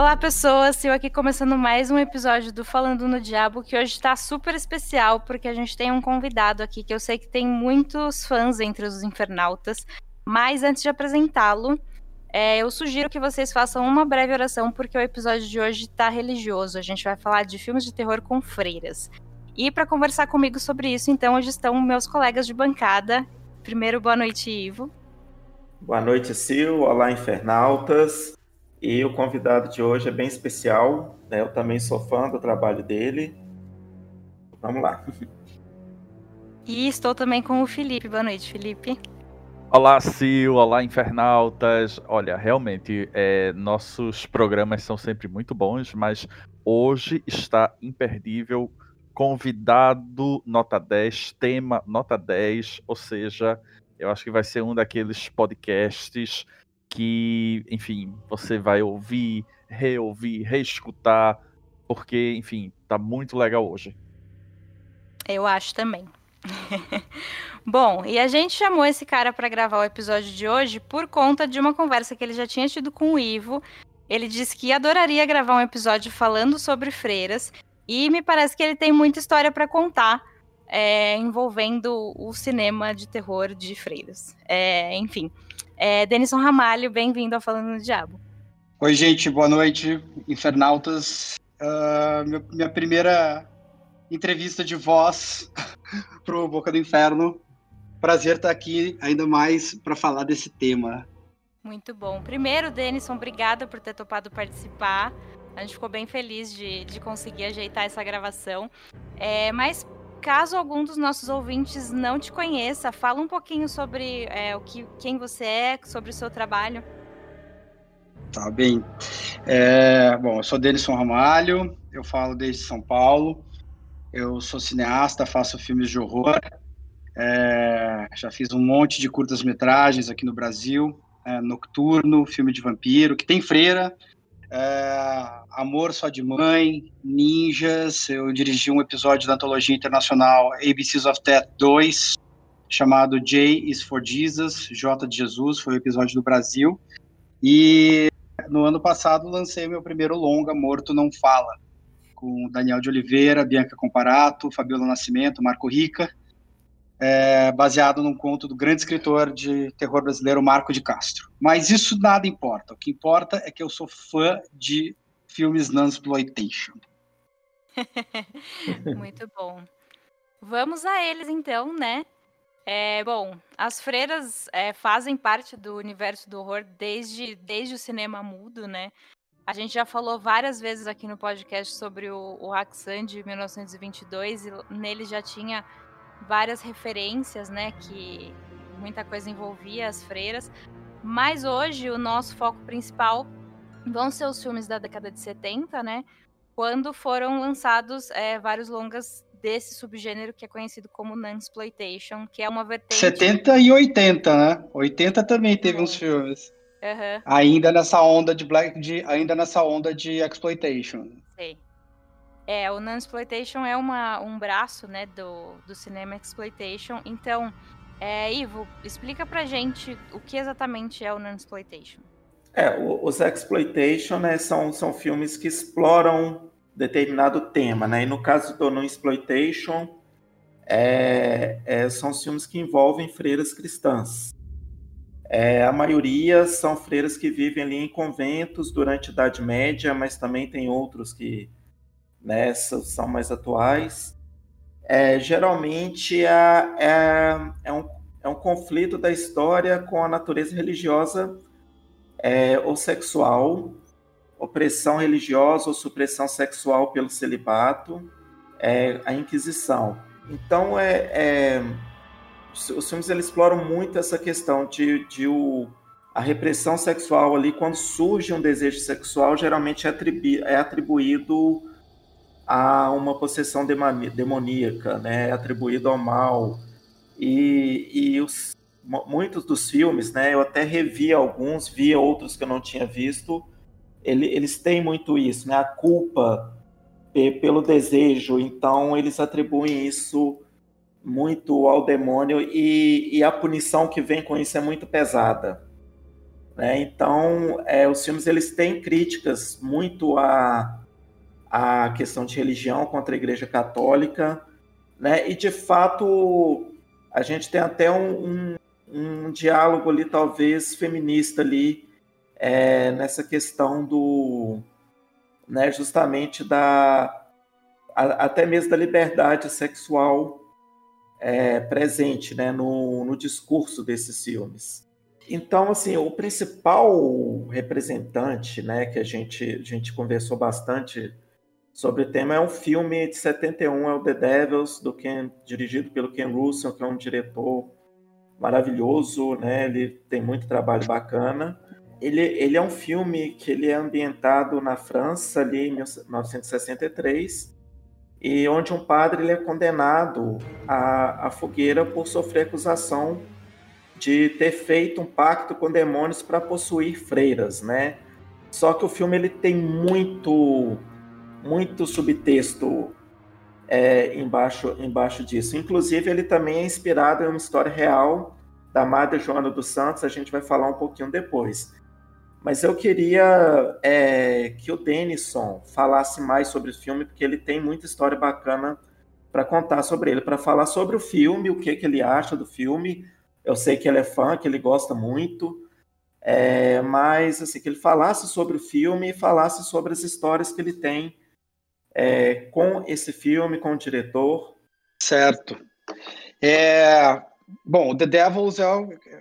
Olá, pessoas! Eu aqui começando mais um episódio do Falando no Diabo, que hoje está super especial, porque a gente tem um convidado aqui que eu sei que tem muitos fãs entre os infernautas. Mas antes de apresentá-lo, é, eu sugiro que vocês façam uma breve oração, porque o episódio de hoje está religioso. A gente vai falar de filmes de terror com freiras. E para conversar comigo sobre isso, então, hoje estão meus colegas de bancada. Primeiro, boa noite, Ivo. Boa noite, Sil. Olá, infernautas. E o convidado de hoje é bem especial, né? Eu também sou fã do trabalho dele. Vamos lá. E estou também com o Felipe. Boa noite, Felipe. Olá, Sil. Olá, infernautas. Olha, realmente, é, nossos programas são sempre muito bons, mas hoje está imperdível. Convidado nota 10, tema nota 10, ou seja, eu acho que vai ser um daqueles podcasts que, enfim, você vai ouvir, reouvir, reescutar, porque, enfim, tá muito legal hoje. Eu acho também. Bom, e a gente chamou esse cara para gravar o episódio de hoje por conta de uma conversa que ele já tinha tido com o Ivo. Ele disse que adoraria gravar um episódio falando sobre freiras e me parece que ele tem muita história para contar é, envolvendo o cinema de terror de freiras. É, enfim, é, Denison Ramalho, bem-vindo ao Falando no Diabo. Oi, gente, boa noite, infernautas. Uh, minha primeira entrevista de voz pro Boca do Inferno. Prazer estar aqui ainda mais para falar desse tema. Muito bom. Primeiro, Denison, obrigada por ter topado participar. A gente ficou bem feliz de, de conseguir ajeitar essa gravação. É, mas Caso algum dos nossos ouvintes não te conheça, fala um pouquinho sobre é, o que, quem você é, sobre o seu trabalho. Tá bem. É, bom, eu sou Denison Ramalho, eu falo desde São Paulo. Eu sou cineasta, faço filmes de horror. É, já fiz um monte de curtas-metragens aqui no Brasil. É, Nocturno, filme de vampiro, que tem freira, é, Amor Só de Mãe, Ninjas. Eu dirigi um episódio da antologia internacional ABCs of Death 2, chamado J is for Jesus, J de Jesus, foi o episódio do Brasil. E no ano passado lancei meu primeiro longa, Morto Não Fala, com Daniel de Oliveira, Bianca Comparato, Fabiola Nascimento, Marco Rica é, baseado num conto do grande escritor de terror brasileiro Marco de Castro. Mas isso nada importa. O que importa é que eu sou fã de filmes non-exploitation. Muito bom. Vamos a eles então, né? É, bom, as freiras é, fazem parte do universo do horror desde, desde o cinema mudo, né? A gente já falou várias vezes aqui no podcast sobre o, o Haxan de 1922 e nele já tinha várias referências, né, que muita coisa envolvia as freiras. Mas hoje o nosso foco principal vão ser os filmes da década de 70, né? Quando foram lançados é, vários longas desse subgênero que é conhecido como Nunsploitation, que é uma vertente... 70 e 80, né? 80 também teve uhum. uns filmes. Uhum. Ainda nessa onda de black, de, ainda nessa onda de exploitation. Sei. É, o non-exploitation é uma, um braço, né, do, do cinema exploitation. Então, é, Ivo, explica pra gente o que exatamente é o non-exploitation. É, os exploitation, né, são, são filmes que exploram determinado tema, né, e no caso do non-exploitation, é, é, são filmes que envolvem freiras cristãs. É, a maioria são freiras que vivem ali em conventos durante a Idade Média, mas também tem outros que né, são mais atuais. É, geralmente é, é, é, um, é um conflito da história com a natureza religiosa é, ou sexual, opressão religiosa ou supressão sexual pelo celibato, é, a Inquisição. Então, é, é, os filmes eles exploram muito essa questão de, de o, a repressão sexual ali, quando surge um desejo sexual, geralmente é, atribu é atribuído a uma possessão demoníaca, né, atribuído ao mal. E, e os, muitos dos filmes, né, eu até revi alguns, vi outros que eu não tinha visto, ele, eles têm muito isso, né, a culpa pelo desejo, então eles atribuem isso muito ao demônio e, e a punição que vem com isso é muito pesada. Né? Então, é, os filmes eles têm críticas muito à, à questão de religião contra a Igreja Católica, né? e de fato a gente tem até um, um, um diálogo ali, talvez feminista ali, é, nessa questão do, né, justamente da, a, até mesmo da liberdade sexual é, presente, né, no, no discurso desses filmes. Então, assim, o principal representante, né, que a gente, a gente conversou bastante sobre o tema é um filme de 71, é o The Devils, do Ken, dirigido pelo Ken Russell, que é um diretor maravilhoso, né? Ele tem muito trabalho bacana. Ele, ele é um filme que ele é ambientado na França ali em 1963 e onde um padre ele é condenado à, à fogueira por sofrer acusação de ter feito um pacto com demônios para possuir freiras, né? Só que o filme ele tem muito muito subtexto é, embaixo, embaixo disso. Inclusive, ele também é inspirado em uma história real da Madre Joana dos Santos, a gente vai falar um pouquinho depois. Mas eu queria é, que o Denison falasse mais sobre o filme, porque ele tem muita história bacana para contar sobre ele, para falar sobre o filme, o que, que ele acha do filme. Eu sei que ele é fã, que ele gosta muito, é, mas assim, que ele falasse sobre o filme e falasse sobre as histórias que ele tem é, com esse filme, com o diretor? Certo. É, bom, The Devils é,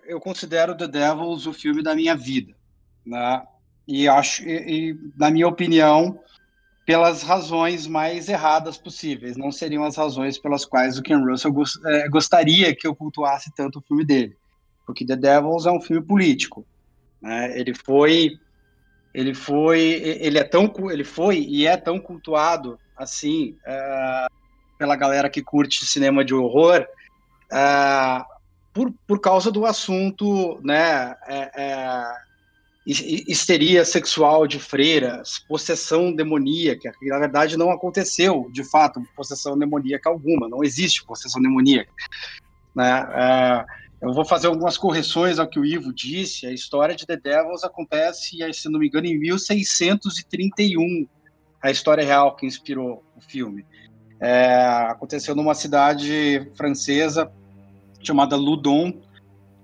eu considero The Devils o filme da minha vida, né? E acho, e, e, na minha opinião, pelas razões mais erradas possíveis. Não seriam as razões pelas quais o Ken Russell é, gostaria que eu cultuasse tanto o filme dele, porque The Devils é um filme político. Né? Ele foi ele foi ele é tão ele foi e é tão cultuado assim uh, pela galera que curte cinema de horror uh, por, por causa do assunto né é, histeria sexual de freiras possessão demoníaca que na verdade não aconteceu de fato possessão demoníaca alguma não existe possessão demoníaca né uh, eu vou fazer algumas correções ao que o Ivo disse. A história de The Devils acontece, se não me engano, em 1631. A história real que inspirou o filme. É, aconteceu numa cidade francesa chamada Loudon.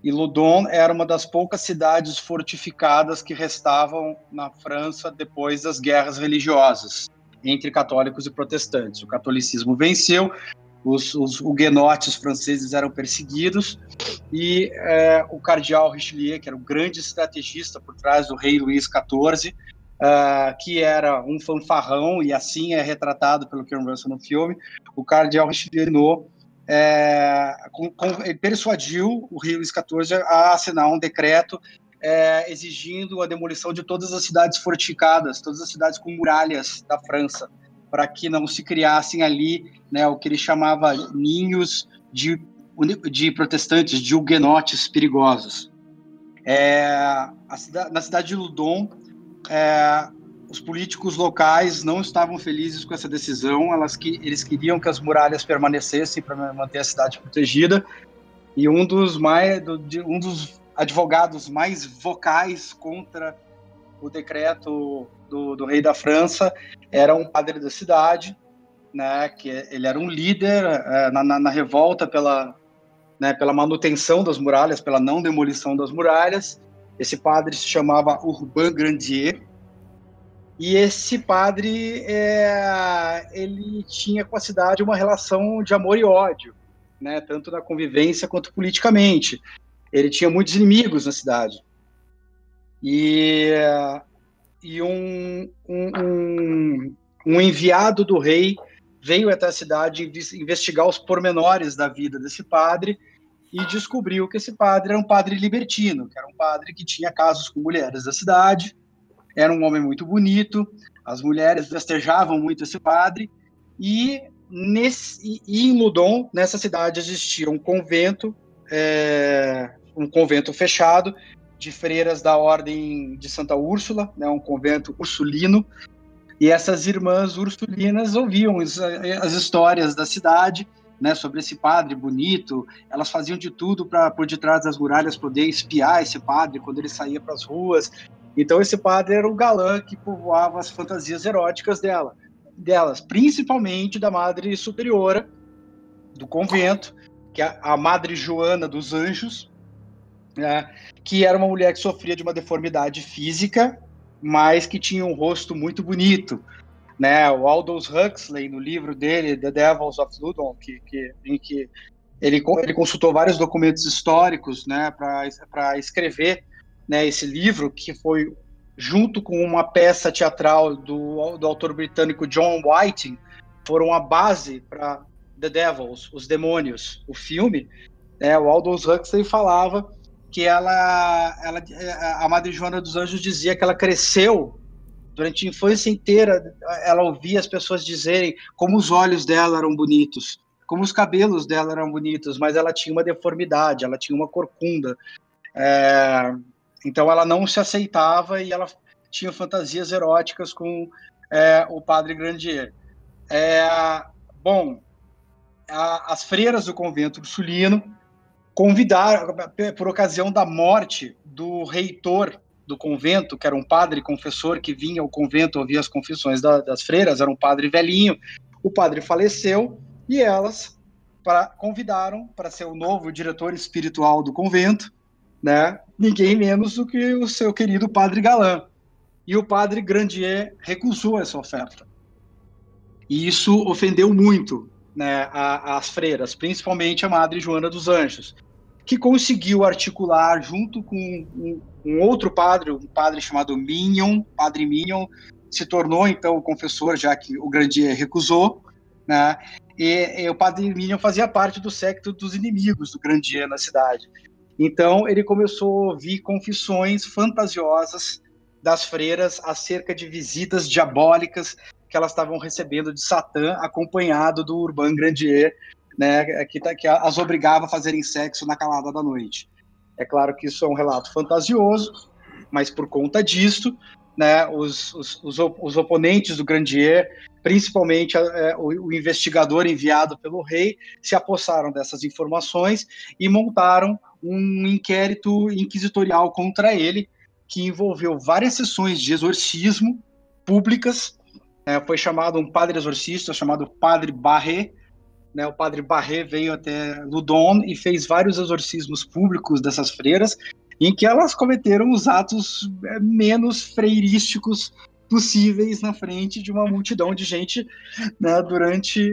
E Loudon era uma das poucas cidades fortificadas que restavam na França depois das guerras religiosas entre católicos e protestantes. O catolicismo venceu, os, os huguenotes franceses eram perseguidos e é, o cardeal Richelieu, que era o grande estrategista por trás do rei Luís XIV, uh, que era um fanfarrão e assim é retratado pelo Ken Russell no filme, o cardeal Richelieu é, com, com, persuadiu o rei Luís XIV a assinar um decreto é, exigindo a demolição de todas as cidades fortificadas, todas as cidades com muralhas da França para que não se criassem ali né, o que ele chamava ninhos de, de protestantes, de huguenotes perigosos. É, na cidade de Ludon, é, os políticos locais não estavam felizes com essa decisão, elas que, eles queriam que as muralhas permanecessem para manter a cidade protegida, e um dos, mais, um dos advogados mais vocais contra o decreto do, do, rei da França era um padre da cidade, né, que ele era um líder é, na, na, na, revolta pela, né, pela manutenção das muralhas, pela não demolição das muralhas. Esse padre se chamava Urbain Grandier, e esse padre é, ele tinha com a cidade uma relação de amor e ódio, né, tanto na convivência quanto politicamente. Ele tinha muitos inimigos na cidade. E e um, um, um, enviado do rei veio até a cidade investigar os pormenores da vida desse padre e descobriu que esse padre era um padre libertino, que era um padre que tinha casos com mulheres da cidade, era um homem muito bonito, as mulheres festejavam muito esse padre, e, nesse, e em Ludon, nessa cidade, existia um convento, é, um convento fechado, de freiras da Ordem de Santa Úrsula, né, um convento ursulino, e essas irmãs ursulinas ouviam as, as histórias da cidade né, sobre esse padre bonito. Elas faziam de tudo para por detrás das muralhas poder espiar esse padre quando ele saía para as ruas. Então esse padre era o galã que povoava as fantasias eróticas dela, delas, principalmente da Madre Superiora do convento, que é a Madre Joana dos Anjos, né, que era uma mulher que sofria de uma deformidade física, mas que tinha um rosto muito bonito. Né? O Aldous Huxley, no livro dele, The Devils of Ludon, que, que, em que ele, ele consultou vários documentos históricos né, para escrever né, esse livro, que foi junto com uma peça teatral do, do autor britânico John Whiting, foram a base para The Devils, Os Demônios, o filme, é, o Aldous Huxley falava que ela, ela, a Madre Joana dos Anjos dizia que ela cresceu durante a infância inteira, ela ouvia as pessoas dizerem como os olhos dela eram bonitos, como os cabelos dela eram bonitos, mas ela tinha uma deformidade, ela tinha uma corcunda. É, então ela não se aceitava e ela tinha fantasias eróticas com é, o padre Grandier. É, bom, a, as freiras do convento ursulino convidaram, por ocasião da morte do reitor do convento, que era um padre confessor que vinha ao convento ouvir as confissões da, das freiras, era um padre velhinho. O padre faleceu e elas pra, convidaram para ser o novo diretor espiritual do convento, né? Ninguém menos do que o seu querido padre Galã. E o padre Grandier recusou essa oferta. E isso ofendeu muito né, a, as freiras, principalmente a Madre Joana dos Anjos, que conseguiu articular junto com um, um outro padre, um padre chamado Minion, Padre Minion, se tornou então o confessor, já que o Grandier recusou, né? E, e, o padre Minion fazia parte do secto dos inimigos do Grandier na cidade. Então ele começou a ouvir confissões fantasiosas das freiras acerca de visitas diabólicas que elas estavam recebendo de Satã, acompanhado do Urban Grandier, né, que, tá, que as obrigava a fazerem sexo na calada da noite. É claro que isso é um relato fantasioso, mas por conta disso, né, os, os, os, os oponentes do Grandier, principalmente é, o, o, investigador enviado pelo rei, se apossaram dessas informações e montaram um inquérito inquisitorial contra ele, que envolveu várias sessões de exorcismo públicas é, foi chamado um padre exorcista chamado Padre Barré. Né, o padre Barré veio até Ludon e fez vários exorcismos públicos dessas freiras, em que elas cometeram os atos é, menos freirísticos possíveis na frente de uma multidão de gente né, durante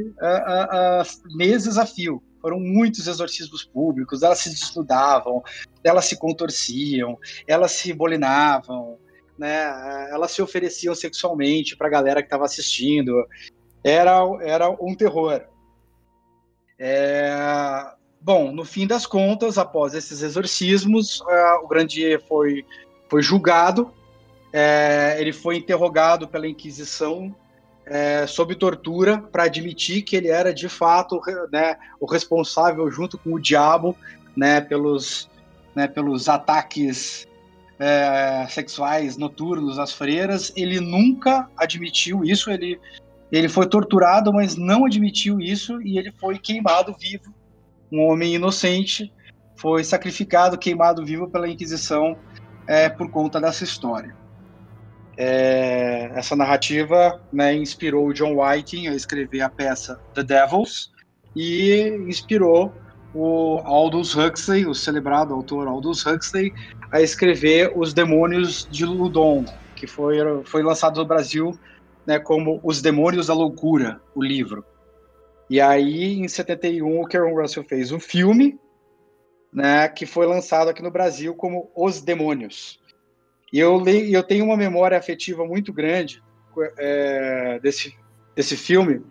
meses a fio. Foram muitos exorcismos públicos, elas se desnudavam, elas se contorciam, elas se bolinavam, né? Elas se ofereciam sexualmente para a galera que estava assistindo. Era, era um terror. É... Bom, no fim das contas, após esses exorcismos, uh, o Grandier foi, foi julgado. É, ele foi interrogado pela Inquisição é, sob tortura para admitir que ele era de fato né, o responsável, junto com o diabo, né, pelos, né, pelos ataques é, sexuais noturnos às freiras, ele nunca admitiu isso, ele, ele foi torturado, mas não admitiu isso e ele foi queimado vivo. Um homem inocente foi sacrificado, queimado vivo pela Inquisição é, por conta dessa história. É, essa narrativa né, inspirou o John Whiting a escrever a peça The Devils e inspirou o Aldous Huxley, o celebrado autor Aldous Huxley, a escrever Os Demônios de Ludon, que foi, foi lançado no Brasil né, como Os Demônios da Loucura, o livro. E aí, em 71, o Karen Russell fez um filme, né, que foi lançado aqui no Brasil como Os Demônios. E eu, leio, eu tenho uma memória afetiva muito grande é, desse, desse filme,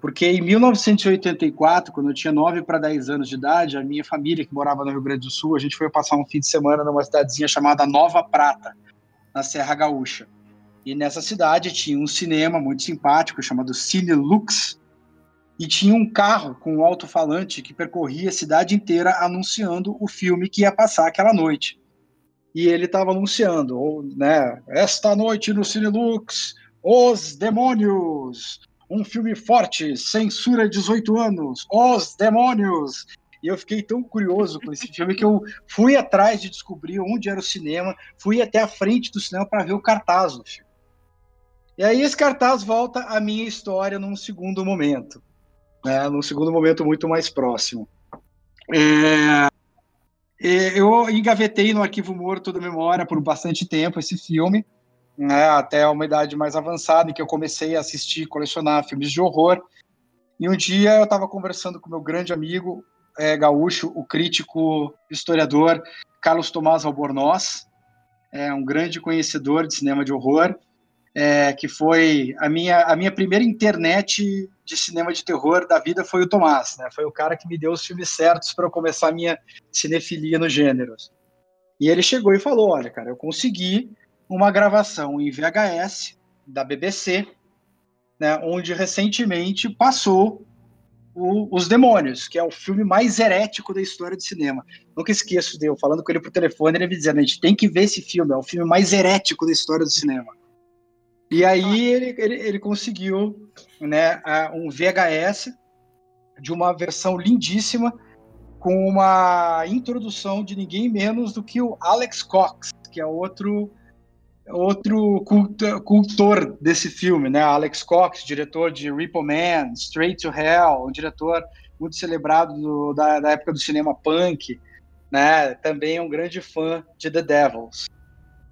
porque em 1984, quando eu tinha 9 para 10 anos de idade, a minha família, que morava no Rio Grande do Sul, a gente foi passar um fim de semana numa cidadezinha chamada Nova Prata, na Serra Gaúcha. E nessa cidade tinha um cinema muito simpático chamado Cine Lux, e tinha um carro com um alto-falante que percorria a cidade inteira anunciando o filme que ia passar aquela noite. E ele estava anunciando, né, esta noite no Cine Lux, Os Demônios, um filme forte, censura 18 anos, Os Demônios. E eu fiquei tão curioso com esse filme que eu fui atrás de descobrir onde era o cinema, fui até a frente do cinema para ver o cartaz do filme. E aí esse cartaz volta à minha história num segundo momento, né, num segundo momento muito mais próximo. É, eu engavetei no arquivo morto da memória por bastante tempo esse filme, né, até uma idade mais avançada, em que eu comecei a assistir, colecionar filmes de horror. E um dia eu estava conversando com meu grande amigo é, gaúcho, o crítico historiador Carlos Tomás Albornoz, é um grande conhecedor de cinema de horror, é, que foi a minha, a minha primeira internet de cinema de terror da vida foi o Tomás, né? Foi o cara que me deu os filmes certos para eu começar a minha cinefilia nos gêneros. E ele chegou e falou: Olha, cara, eu consegui uma gravação em VHS da BBC, né, onde recentemente passou o, Os Demônios, que é o filme mais herético da história do cinema. Nunca esqueço de eu falando com ele por telefone, ele me dizendo: a gente tem que ver esse filme, é o filme mais herético da história do cinema. E aí ele, ele, ele conseguiu né, um VHS de uma versão lindíssima com uma introdução de ninguém menos do que o Alex Cox, que é outro outro cultor desse filme, né? Alex Cox, diretor de Repo Man, Straight to Hell, um diretor muito celebrado do, da, da, época do cinema punk, né? Também é um grande fã de The Devils.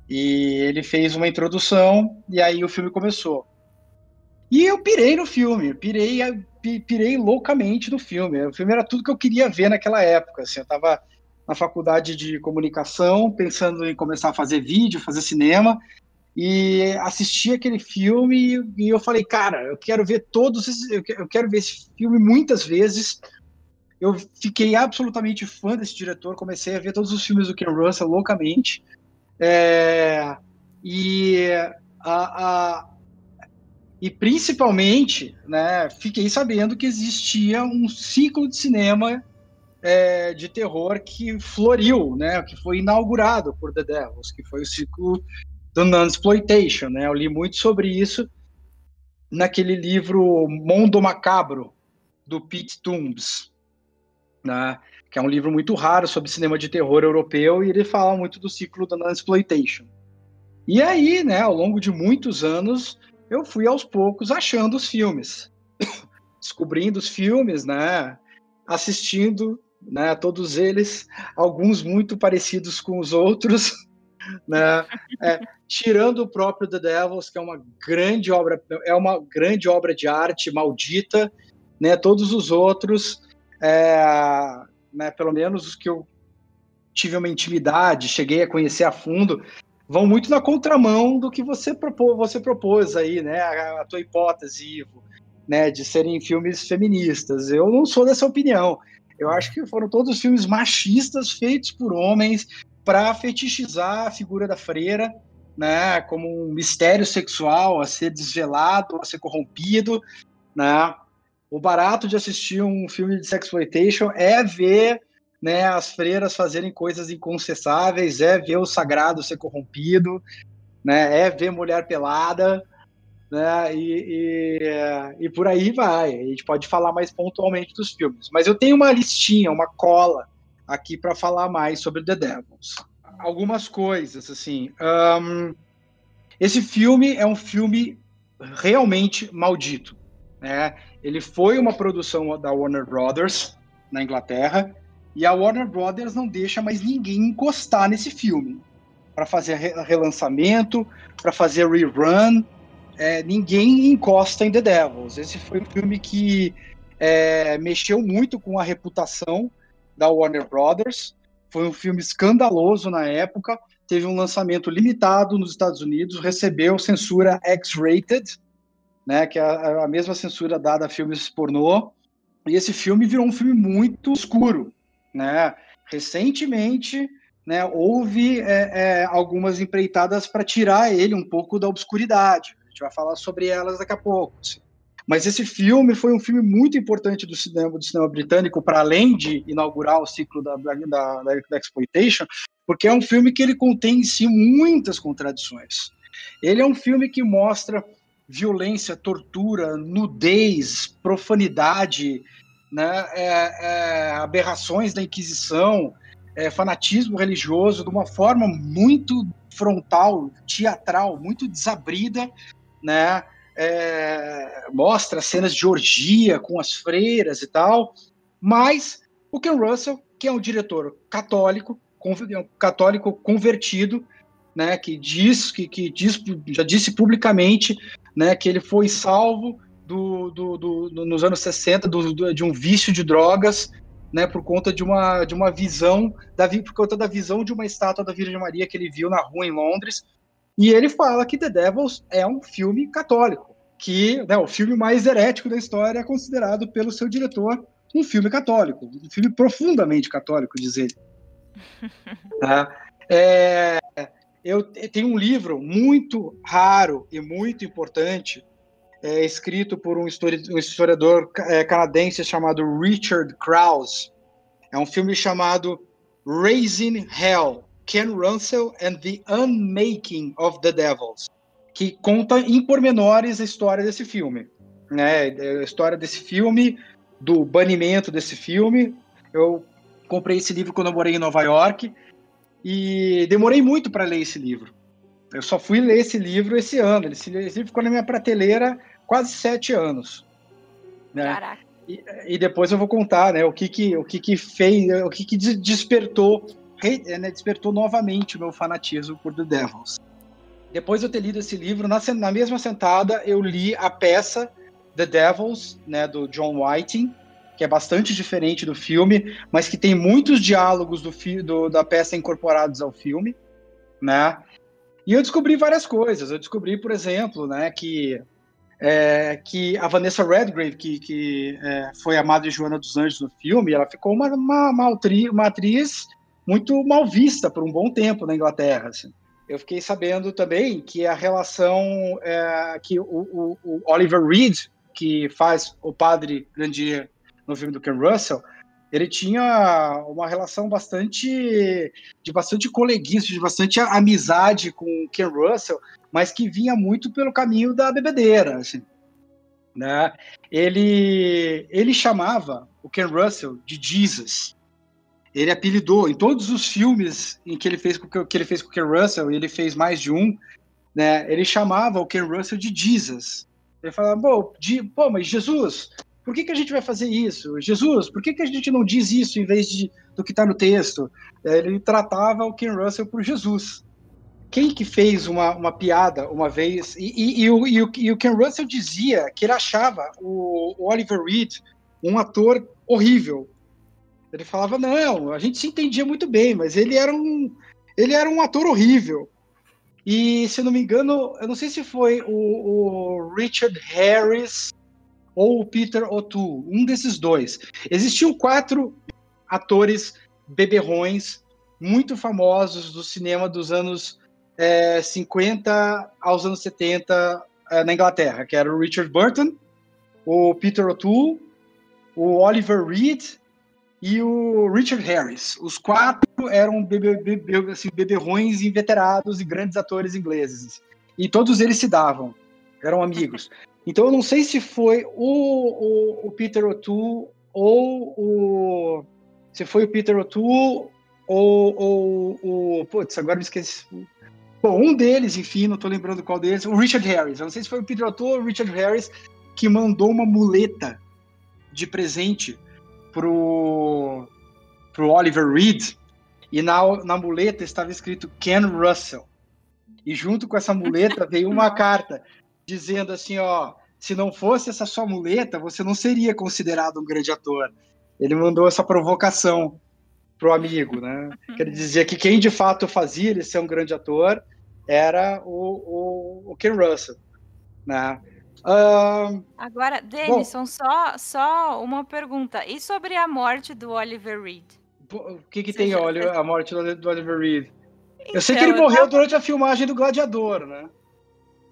E ele fez uma introdução e aí o filme começou. E eu pirei no filme, pirei, pirei loucamente no filme. O filme era tudo que eu queria ver naquela época. Assim, eu estava na faculdade de comunicação, pensando em começar a fazer vídeo, fazer cinema, e assisti aquele filme e eu falei, cara, eu quero ver todos esses, eu quero ver esse filme muitas vezes. Eu fiquei absolutamente fã desse diretor, comecei a ver todos os filmes do Ken Russell loucamente. É, e, a, a, e principalmente, né, fiquei sabendo que existia um ciclo de cinema é, de terror que floriu, né, que foi inaugurado por The Devils, que foi o ciclo do non-exploitation. Né? Eu li muito sobre isso naquele livro Mundo Macabro, do Pete Toombs, né? Que é um livro muito raro sobre cinema de terror europeu, e ele fala muito do ciclo da non-exploitation. E aí, né, ao longo de muitos anos, eu fui aos poucos achando os filmes, descobrindo os filmes, né, assistindo, né, todos eles, alguns muito parecidos com os outros, né, é, tirando o próprio The Devils, que é uma grande obra, é uma grande obra de arte maldita, né, todos os outros é, né, pelo menos os que eu tive uma intimidade, cheguei a conhecer a fundo, vão muito na contramão do que você propôs, você propôs aí, né, a, a tua hipótese, Ivo, né, de serem filmes feministas. Eu não sou dessa opinião. Eu acho que foram todos filmes machistas feitos por homens para fetichizar a figura da freira, né, como um mistério sexual a ser desvelado, a ser corrompido, né? O barato de assistir um filme de sexploitation é ver né, as freiras fazerem coisas inconcessáveis, é ver o sagrado ser corrompido, né, é ver mulher pelada, né, e, e, e, por aí vai. A gente pode falar mais pontualmente dos filmes. Mas eu tenho uma listinha, uma cola aqui para falar mais sobre The Devils. Algumas coisas, assim. Um, esse filme é um filme realmente maldito. Né? Ele foi uma produção da Warner Brothers na Inglaterra e a Warner Brothers não deixa mais ninguém encostar nesse filme para fazer relançamento, para fazer rerun. É, ninguém encosta em The Devils. Esse foi um filme que é, mexeu muito com a reputação da Warner Brothers. Foi um filme escandaloso na época. Teve um lançamento limitado nos Estados Unidos, recebeu censura X-rated, né, que é a, mesma censura dada a filmes pornô. E esse filme virou um filme muito escuro, né? Recentemente, né, houve é, é, algumas empreitadas para tirar ele um pouco da obscuridade. A gente vai falar sobre elas daqui a pouco. Assim. Mas esse filme foi um filme muito importante do cinema, do cinema britânico, para além de inaugurar o ciclo da, da, da, da exploitation, porque é um filme que ele contém em si muitas contradições. Ele é um filme que mostra violência, tortura, nudez, profanidade, né, é, é, aberrações da Inquisição, é, fanatismo religioso, de uma forma muito frontal, teatral, muito desabrida, né? É, mostra cenas de orgia com as freiras e tal, mas o Ken Russell, que é um diretor católico, católico convertido, né, que diz que, que diz, já disse publicamente, né, que ele foi salvo do, do, do, do nos anos 60 de um vício de drogas né, por conta de uma, de uma visão, da, por conta da visão de uma estátua da Virgem Maria que ele viu na rua em Londres. E ele fala que The Devils é um filme católico, que né, o filme mais herético da história é considerado pelo seu diretor um filme católico, um filme profundamente católico, diz ele. tá? é, eu tenho um livro muito raro e muito importante é, escrito por um historiador é, canadense chamado Richard Krause. É um filme chamado Raising Hell: Ken Russell and the Unmaking of the Devils, que conta em pormenores a história desse filme. Né? A história desse filme, do banimento desse filme. Eu comprei esse livro quando eu morei em Nova York e demorei muito para ler esse livro. Eu só fui ler esse livro esse ano. Esse, livro ficou na minha prateleira quase sete anos. Né? Caraca. E, e, depois eu vou contar, né, o que que, o que, que fez, o que que despertou, né, despertou novamente o meu fanatismo por The Devils. Depois de eu ter lido esse livro, na, na mesma sentada, eu li a peça The Devils, né, do John Whiting, que é bastante diferente do filme, mas que tem muitos diálogos do, do, da peça incorporados ao filme, né? E eu descobri várias coisas. Eu descobri, por exemplo, né, que, é, que a Vanessa Redgrave, que, que é, foi a Madre Joana dos Anjos no filme, ela ficou uma, uma, uma, atriz muito mal vista por um bom tempo na Inglaterra. Assim. Eu fiquei sabendo também que a relação é, que o, o, o, Oliver Reed, que faz o padre Grandier no filme do Ken Russell, ele tinha uma relação bastante de bastante coleguismo, de bastante amizade com o Ken Russell, mas que vinha muito pelo caminho da bebedeira, assim. Né? Ele ele chamava o Ken Russell de Jesus. Ele apelidou em todos os filmes em que ele fez com que ele fez com o Ken Russell, e ele fez mais de um, né? Ele chamava o Ken Russell de Jesus. Ele falava, pô, mas Jesus, por que, que a gente vai fazer isso? Jesus, por que, que a gente não diz isso em vez de, do que está no texto? É, ele tratava o Ken Russell por Jesus. Quem que fez uma, uma piada uma vez, e, e, e, o, e, o, e o Ken Russell dizia que ele achava o, o Oliver Reed um ator horrível. Ele falava, não, a gente se entendia muito bem, mas ele era um, ele era um ator horrível. E, se eu não me engano, eu não sei se foi o, o Richard Harris ou o Peter O'Toole, um desses dois. Existiam quatro atores beberrões muito famosos do cinema dos anos é, 50 aos anos 70 é, na Inglaterra, que era o Richard Burton, o Peter O'Toole, o Oliver Reed e o Richard Harris. Os quatro eram bebe, bebe, assim, beberrões inveterados e grandes atores ingleses. E todos eles se davam, eram amigos. Então eu não sei se foi o, o, o Peter O'Toole ou o. Se foi o Peter O'Toole ou o. Putz, agora me esqueci. Bom, um deles, enfim, não tô lembrando qual deles, o Richard Harris. Eu não sei se foi o Peter O'Toole ou o Richard Harris que mandou uma muleta de presente pro, pro Oliver Reed. E na, na muleta estava escrito Ken Russell. E junto com essa muleta veio uma carta dizendo assim, ó, se não fosse essa sua muleta, você não seria considerado um grande ator. Ele mandou essa provocação pro amigo, né? Que ele dizia que quem de fato fazia ele ser um grande ator era o, o, o Ken Russell, né? Uh, Agora, Denison, só, só uma pergunta. E sobre a morte do Oliver Reed? O que, que tem já... a morte do Oliver Reed? Então, eu sei que ele então, morreu tava... durante a filmagem do Gladiador, né?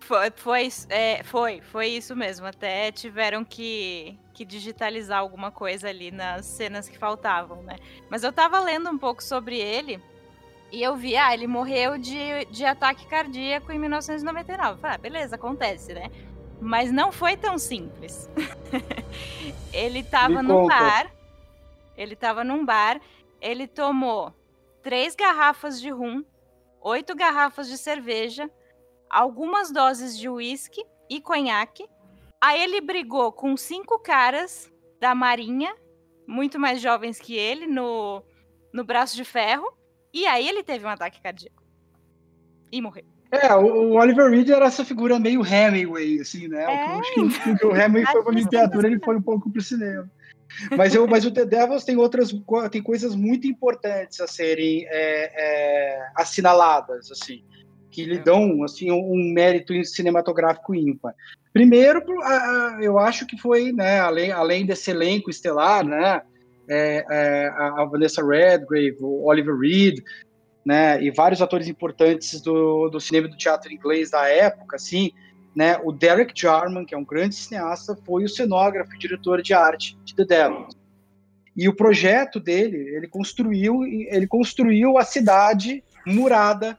Foi, foi, é, foi, foi isso mesmo. Até tiveram que, que digitalizar alguma coisa ali nas cenas que faltavam, né? Mas eu tava lendo um pouco sobre ele e eu vi, ah, ele morreu de, de ataque cardíaco em 1999. Falei, ah, beleza, acontece, né? Mas não foi tão simples. ele estava num bar. Ele estava num bar. Ele tomou três garrafas de rum, oito garrafas de cerveja, algumas doses de uísque e conhaque. Aí ele brigou com cinco caras da Marinha, muito mais jovens que ele, no, no braço de ferro. E aí ele teve um ataque cardíaco. E morreu. É, o, Oliver Reed era essa figura meio Hemingway, assim, né? É. O, que, o, o Hemingway foi pra literatura, ele foi um pouco pro cinema. Mas, eu, mas o The Devils tem outras tem coisas muito importantes a serem é, é, assinaladas, assim, que lhe é. dão assim, um, um mérito cinematográfico ímpar. Primeiro, eu acho que foi, né, além, além desse elenco estelar, né, é, é, a Vanessa Redgrave, o Oliver Reed, né, e vários atores importantes do, do cinema e do teatro inglês da época, assim, né, o Derek Jarman, que é um grande cineasta, foi o cenógrafo e diretor de arte de The Devils. E o projeto dele, ele construiu, ele construiu a cidade murada,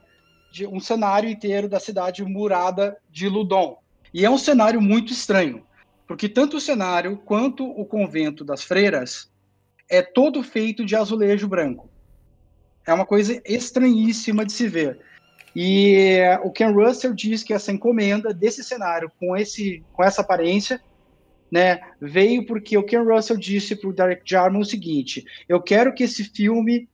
de, um cenário inteiro da cidade murada de Ludon. E é um cenário muito estranho, porque tanto o cenário quanto o convento das freiras é todo feito de azulejo branco. É uma coisa estranhíssima de se ver. E o Ken Russell diz que essa encomenda desse cenário com esse com essa aparência, né, veio porque o Ken Russell disse para o Derek Jarman o seguinte: eu quero que esse filme,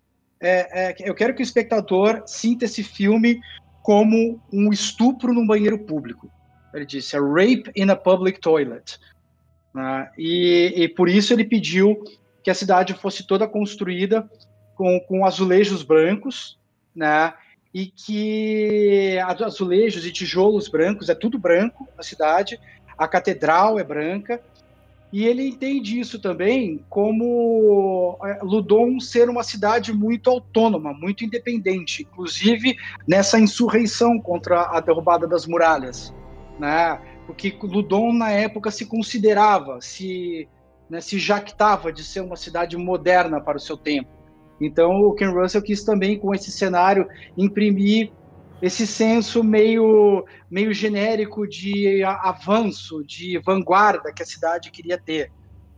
é, é, eu quero que o espectador sinta esse filme como um estupro num banheiro público. Ele disse: a rape in a public toilet. Né? E, e por isso ele pediu que a cidade fosse toda construída com, com azulejos brancos, né? E que azulejos e tijolos brancos, é tudo branco na cidade, a catedral é branca, e ele entende isso também como é, Ludon ser uma cidade muito autônoma, muito independente, inclusive nessa insurreição contra a derrubada das muralhas, né? Porque Ludon na época se considerava, se né, se jactava de ser uma cidade moderna para o seu tempo. Então, o Ken Russell quis também, com esse cenário, imprimir esse senso meio, meio genérico de avanço, de vanguarda que a cidade queria ter.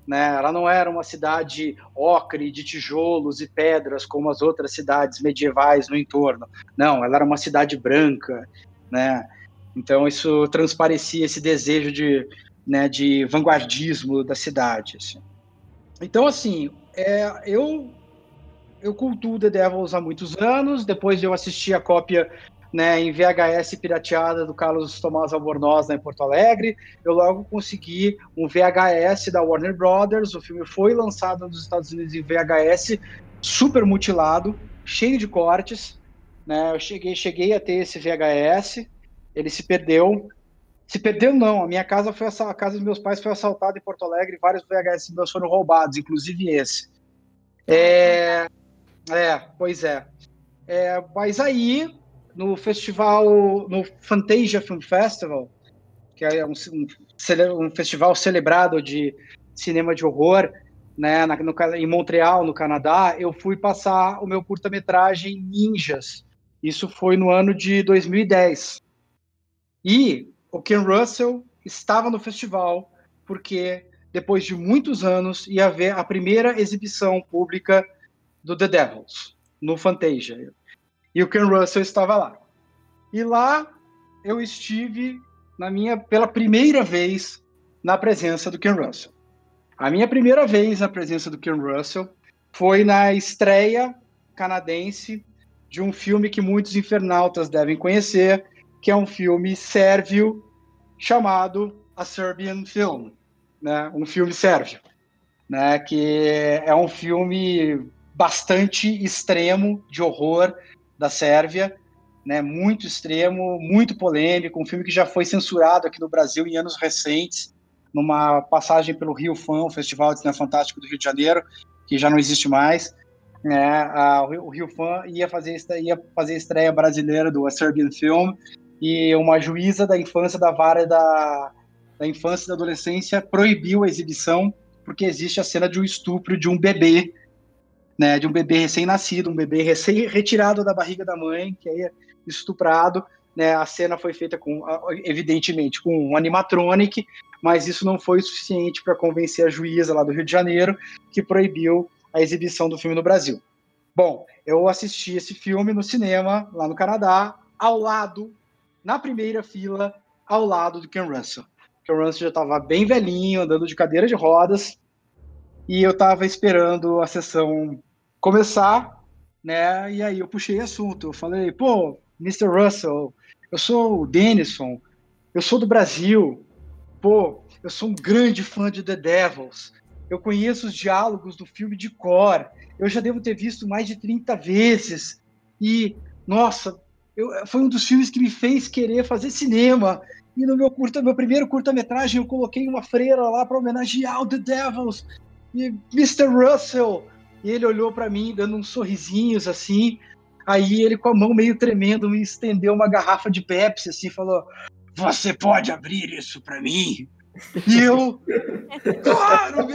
Né? Ela não era uma cidade ocre, de tijolos e pedras, como as outras cidades medievais no entorno. Não, ela era uma cidade branca. Né? Então, isso transparecia esse desejo de, né, de vanguardismo da cidade. Assim. Então, assim, é, eu eu cultuo The Devils há muitos anos, depois eu assisti a cópia né, em VHS pirateada do Carlos Tomás Albornoz né, em Porto Alegre, eu logo consegui um VHS da Warner Brothers, o filme foi lançado nos Estados Unidos em VHS, super mutilado, cheio de cortes, né, eu cheguei, cheguei a ter esse VHS, ele se perdeu, se perdeu, não. A minha casa foi a casa dos meus pais foi assaltada em Porto Alegre. Vários VHS meus foram roubados, inclusive esse. É, é pois é. é. Mas aí, no festival, no Fantasia Film Festival, que é um, um, um festival celebrado de cinema de horror, né, na, no, em Montreal, no Canadá, eu fui passar o meu curta-metragem Ninjas. Isso foi no ano de 2010. E o Ken Russell estava no festival porque depois de muitos anos ia haver a primeira exibição pública do The Devils no Fantasia. E o Ken Russell estava lá. E lá eu estive na minha pela primeira vez na presença do Ken Russell. A minha primeira vez na presença do Ken Russell foi na estreia canadense de um filme que muitos infernautas devem conhecer, que é um filme sérvio chamado A Serbian Film, né? um filme sérvio, né? que é um filme bastante extremo de horror da Sérvia, né? muito extremo, muito polêmico, um filme que já foi censurado aqui no Brasil em anos recentes, numa passagem pelo Rio Fã, o Festival de Cinema Fantástico do Rio de Janeiro, que já não existe mais. Né? A, o Rio Fã ia fazer, ia fazer a estreia brasileira do A Serbian Film, e uma juíza da infância da vara da, da infância e da adolescência proibiu a exibição porque existe a cena de um estupro de um bebê, né, de um bebê recém-nascido, um bebê recém-retirado da barriga da mãe, que é estuprado né, a cena foi feita com, evidentemente, com um animatronic, mas isso não foi suficiente para convencer a juíza lá do Rio de Janeiro, que proibiu a exibição do filme no Brasil. Bom, eu assisti esse filme no cinema, lá no Canadá, ao lado, na primeira fila, ao lado do Ken Russell. Ken Russell já estava bem velhinho, andando de cadeira de rodas, e eu estava esperando a sessão começar, né? E aí eu puxei assunto. Eu falei, pô, Mr. Russell, eu sou o Denison, eu sou do Brasil, pô, eu sou um grande fã de The Devils, eu conheço os diálogos do filme de cor, eu já devo ter visto mais de 30 vezes, e, nossa, eu, foi um dos filmes que me fez querer fazer cinema, e no meu, curta, meu primeiro curta-metragem eu coloquei uma freira lá para homenagear o The Devils, e Mr. Russell, e ele olhou para mim dando uns sorrisinhos assim, Aí ele, com a mão meio tremendo, me estendeu uma garrafa de Pepsi, assim, falou: Você pode abrir isso para mim? E eu, claro,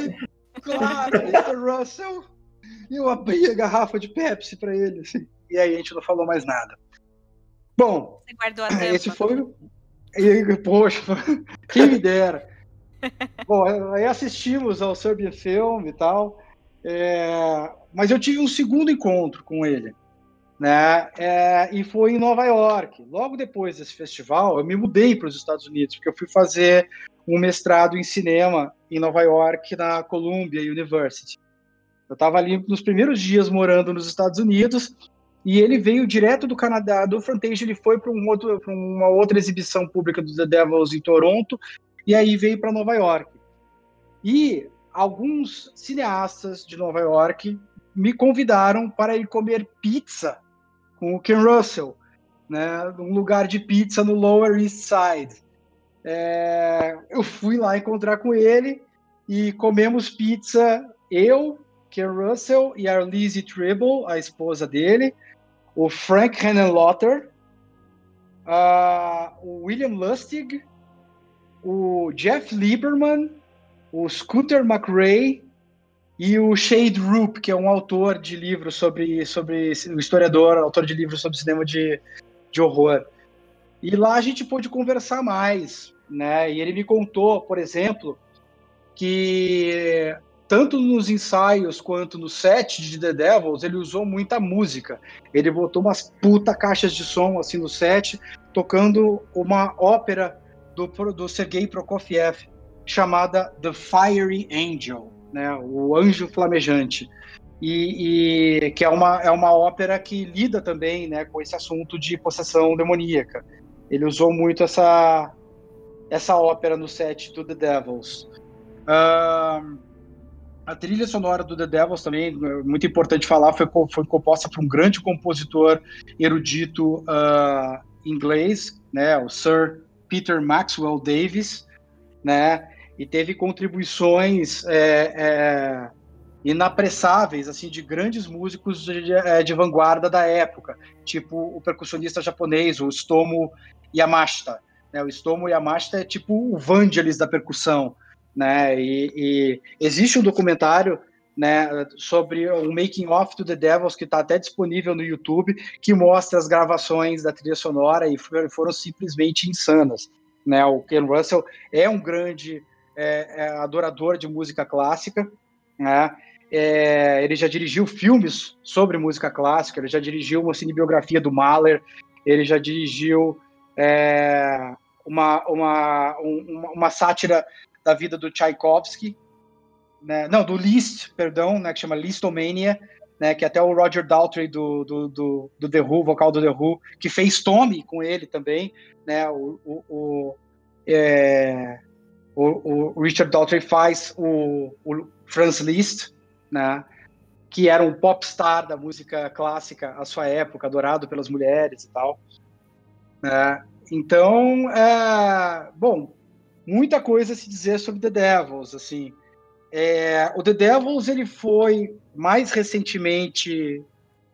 claro, Mr. Russell. E eu abri a garrafa de Pepsi para ele, assim. E aí a gente não falou mais nada. Bom, Você guardou a tampa. esse foi. E, poxa, quem me dera. Bom, aí assistimos ao Serbian Film e tal. É... Mas eu tive um segundo encontro com ele né? É, e foi em Nova York. Logo depois desse festival, eu me mudei para os Estados Unidos, porque eu fui fazer um mestrado em cinema em Nova York, na Columbia University. Eu estava ali nos primeiros dias morando nos Estados Unidos e ele veio direto do Canadá, do Frontage, ele foi para um uma outra exibição pública do The Devils em Toronto e aí veio para Nova York. E alguns cineastas de Nova York me convidaram para ir comer pizza com o Ken Russell, né, um lugar de pizza no Lower East Side. É, eu fui lá encontrar com ele e comemos pizza, eu, Ken Russell e a Lizzie Tribble, a esposa dele, o Frank Henenlotter, uh, o William Lustig, o Jeff Lieberman, o Scooter McRae e o Shade Roop, que é um autor de livros sobre, sobre o historiador, autor de livros sobre cinema de, de horror. E lá a gente pôde conversar mais, né? E ele me contou, por exemplo, que tanto nos ensaios quanto no set de The Devils, ele usou muita música. Ele botou umas puta caixas de som assim no set, tocando uma ópera do, do Sergei Prokofiev, chamada The Fiery Angel né, o Anjo Flamejante, e, e, que é uma, é uma ópera que lida também né, com esse assunto de possessão demoníaca. Ele usou muito essa, essa ópera no set do The Devils. Uh, a trilha sonora do The Devils também, muito importante falar, foi, foi composta por um grande compositor erudito uh, inglês, né, o Sir Peter Maxwell Davis, né, e teve contribuições é, é, inapressáveis assim de grandes músicos de, é, de, vanguarda da época, tipo o percussionista japonês, o Stomo Yamashita. Né? O Stomo Yamashita é tipo o Vangelis da percussão. Né? E, e existe um documentário né, sobre o making of to the Devils que está até disponível no YouTube, que mostra as gravações da trilha sonora e foram simplesmente insanas. Né? O Ken Russell é um grande é, é adorador de música clássica, né? É, ele já dirigiu filmes sobre música clássica, ele já dirigiu uma cinebiografia do Mahler, ele já dirigiu é, uma, uma, uma, uma, sátira da vida do Tchaikovsky, né? não, do Liszt, perdão, né, que chama Listomania, né, que até o Roger Daltrey do, do, do, do, The Who, vocal do The Who, que fez Tommy com ele também, né, o, o, o é, o, o Richard Daltrey faz o, o Franz Liszt, né? que era um popstar da música clássica à sua época, adorado pelas mulheres e tal. Né? Então, é, bom, muita coisa a se dizer sobre The Devils, assim. É, o The Devils ele foi mais recentemente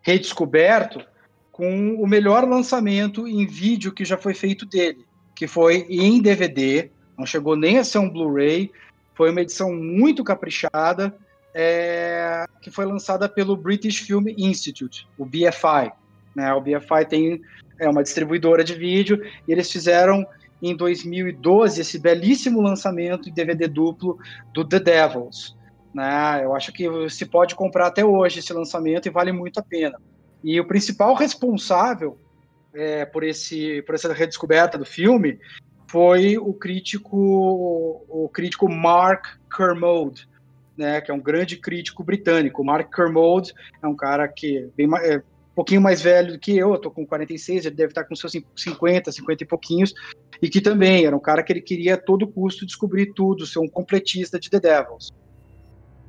redescoberto com o melhor lançamento em vídeo que já foi feito dele, que foi em DVD, não chegou nem a ser um Blu-ray, foi uma edição muito caprichada, é, que foi lançada pelo British Film Institute, o BFI, Né? O BFI tem é uma distribuidora de vídeo e eles fizeram em 2012 esse belíssimo lançamento em DVD duplo do The Devils. Né? Eu acho que se pode comprar até hoje esse lançamento e vale muito a pena. E o principal responsável é, por, esse, por essa redescoberta do filme foi o crítico, o crítico Mark Kermode, né, que é um grande crítico britânico. Mark Kermode é um cara que bem, é, um pouquinho mais velho do que eu, eu tô com 46, ele deve estar com seus 50, 50 e pouquinhos, e que também era um cara que ele queria a todo custo descobrir tudo, ser um completista de The Devils.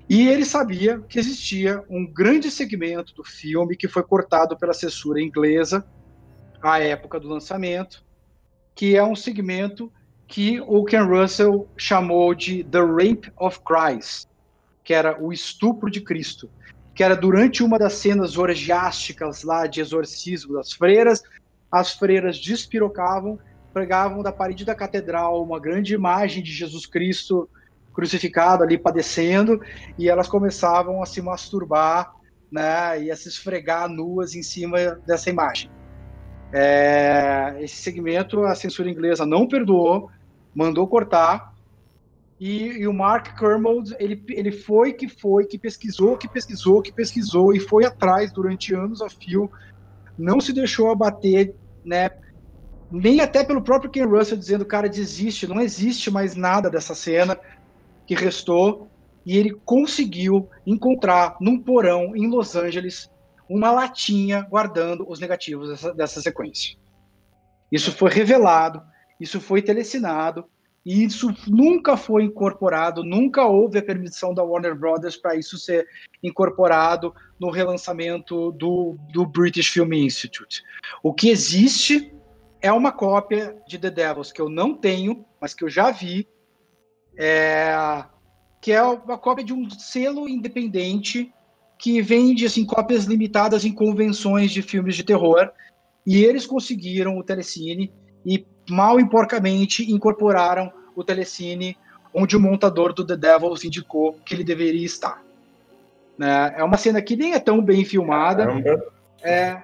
E ele sabia que existia um grande segmento do filme que foi cortado pela censura inglesa à época do lançamento, que é um segmento que o Ken Russell chamou de The Rape of Christ, que era o estupro de Cristo, que era durante uma das cenas orgiásticas lá de exorcismo das freiras, as freiras despirocavam, pregavam da parede da catedral uma grande imagem de Jesus Cristo crucificado ali padecendo, e elas começavam a se masturbar, né, e a se esfregar nuas em cima dessa imagem. É, esse segmento a censura inglesa não perdoou, mandou cortar, e, e, o Mark Kermode, ele, ele foi que foi, que pesquisou, que pesquisou, que pesquisou, e foi atrás durante anos a fio, não se deixou abater, né, nem até pelo próprio Ken Russell dizendo, cara, desiste, não existe mais nada dessa cena, que restou. E ele conseguiu encontrar num porão em Los Angeles uma latinha guardando os negativos dessa, dessa sequência. Isso foi revelado, isso foi telecinado, e isso nunca foi incorporado, nunca houve a permissão da Warner Brothers para isso ser incorporado no relançamento do, do British Film Institute. O que existe é uma cópia de The Devils que eu não tenho, mas que eu já vi, é, que é uma cópia de um selo independente que vende assim, cópias limitadas em convenções de filmes de terror. E eles conseguiram o Telecine e mal e porcamente incorporaram o Telecine onde o montador do The Devils indicou que ele deveria estar. Né? É uma cena que nem é tão bem filmada. É,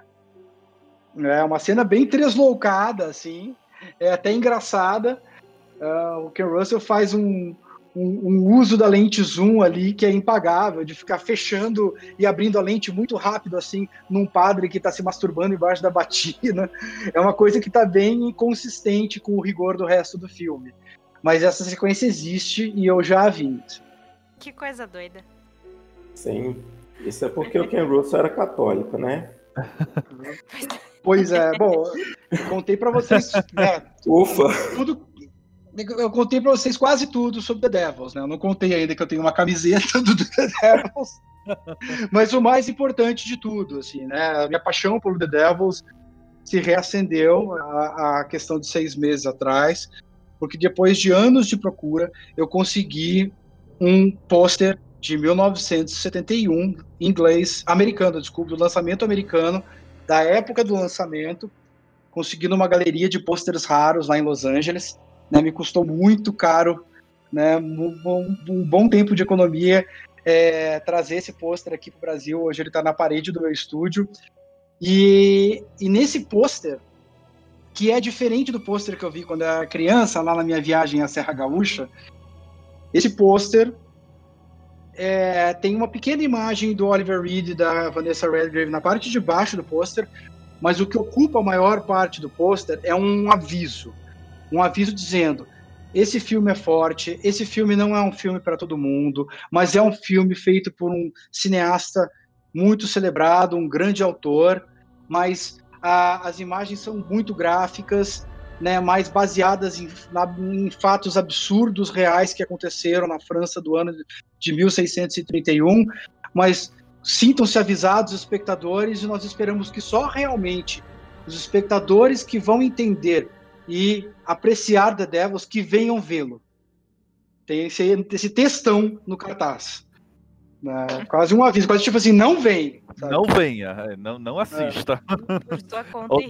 é uma cena bem tresloucada, assim. É até engraçada. Uh, o Ken Russell faz um, um, um, uso da lente zoom ali que é impagável, de ficar fechando e abrindo a lente muito rápido, assim, num padre que está se masturbando embaixo da batina. É uma coisa que está bem inconsistente com o rigor do resto do filme. Mas essa sequência existe e eu já a vi. Que coisa doida. Sim. Isso é porque o Ken Russell era católico, né? Pois é, bom, eu contei para vocês. Né, Ufa! Tudo, eu contei para vocês quase tudo sobre The Devils, né? Eu não contei ainda que eu tenho uma camiseta do The Devils. Mas o mais importante de tudo, assim, né? A minha paixão por The Devils se reacendeu a, a questão de seis meses atrás, porque depois de anos de procura, eu consegui um pôster de 1971, em inglês, americano, desculpa, do lançamento americano, da época do lançamento, consegui numa galeria de pôsteres raros lá em Los Angeles, né, me custou muito caro, né, um, um, bom tempo de economia, é, trazer esse pôster aqui para o Brasil. Hoje ele está na parede do meu estúdio. E, e nesse pôster, que é diferente do pôster que eu vi quando era criança, lá na minha viagem à Serra Gaúcha, esse pôster é, tem uma pequena imagem do Oliver Reed e da Vanessa Redgrave na parte de baixo do pôster, mas o que ocupa a maior parte do pôster é um aviso. Um aviso dizendo: esse filme é forte, esse filme não é um filme para todo mundo, mas é um filme feito por um cineasta muito celebrado, um grande autor, mas a, as imagens são muito gráficas, né, mais baseadas em, na, em, fatos absurdos reais que aconteceram na França do ano de 1631, mas sintam-se avisados os espectadores e nós esperamos que só realmente os espectadores que vão entender e apreciar The Devils que venham vê-lo. Tem esse, esse textão no cartaz. Né? Quase um aviso, quase tipo assim, não vem. Sabe? Não venha, é, não, não assista.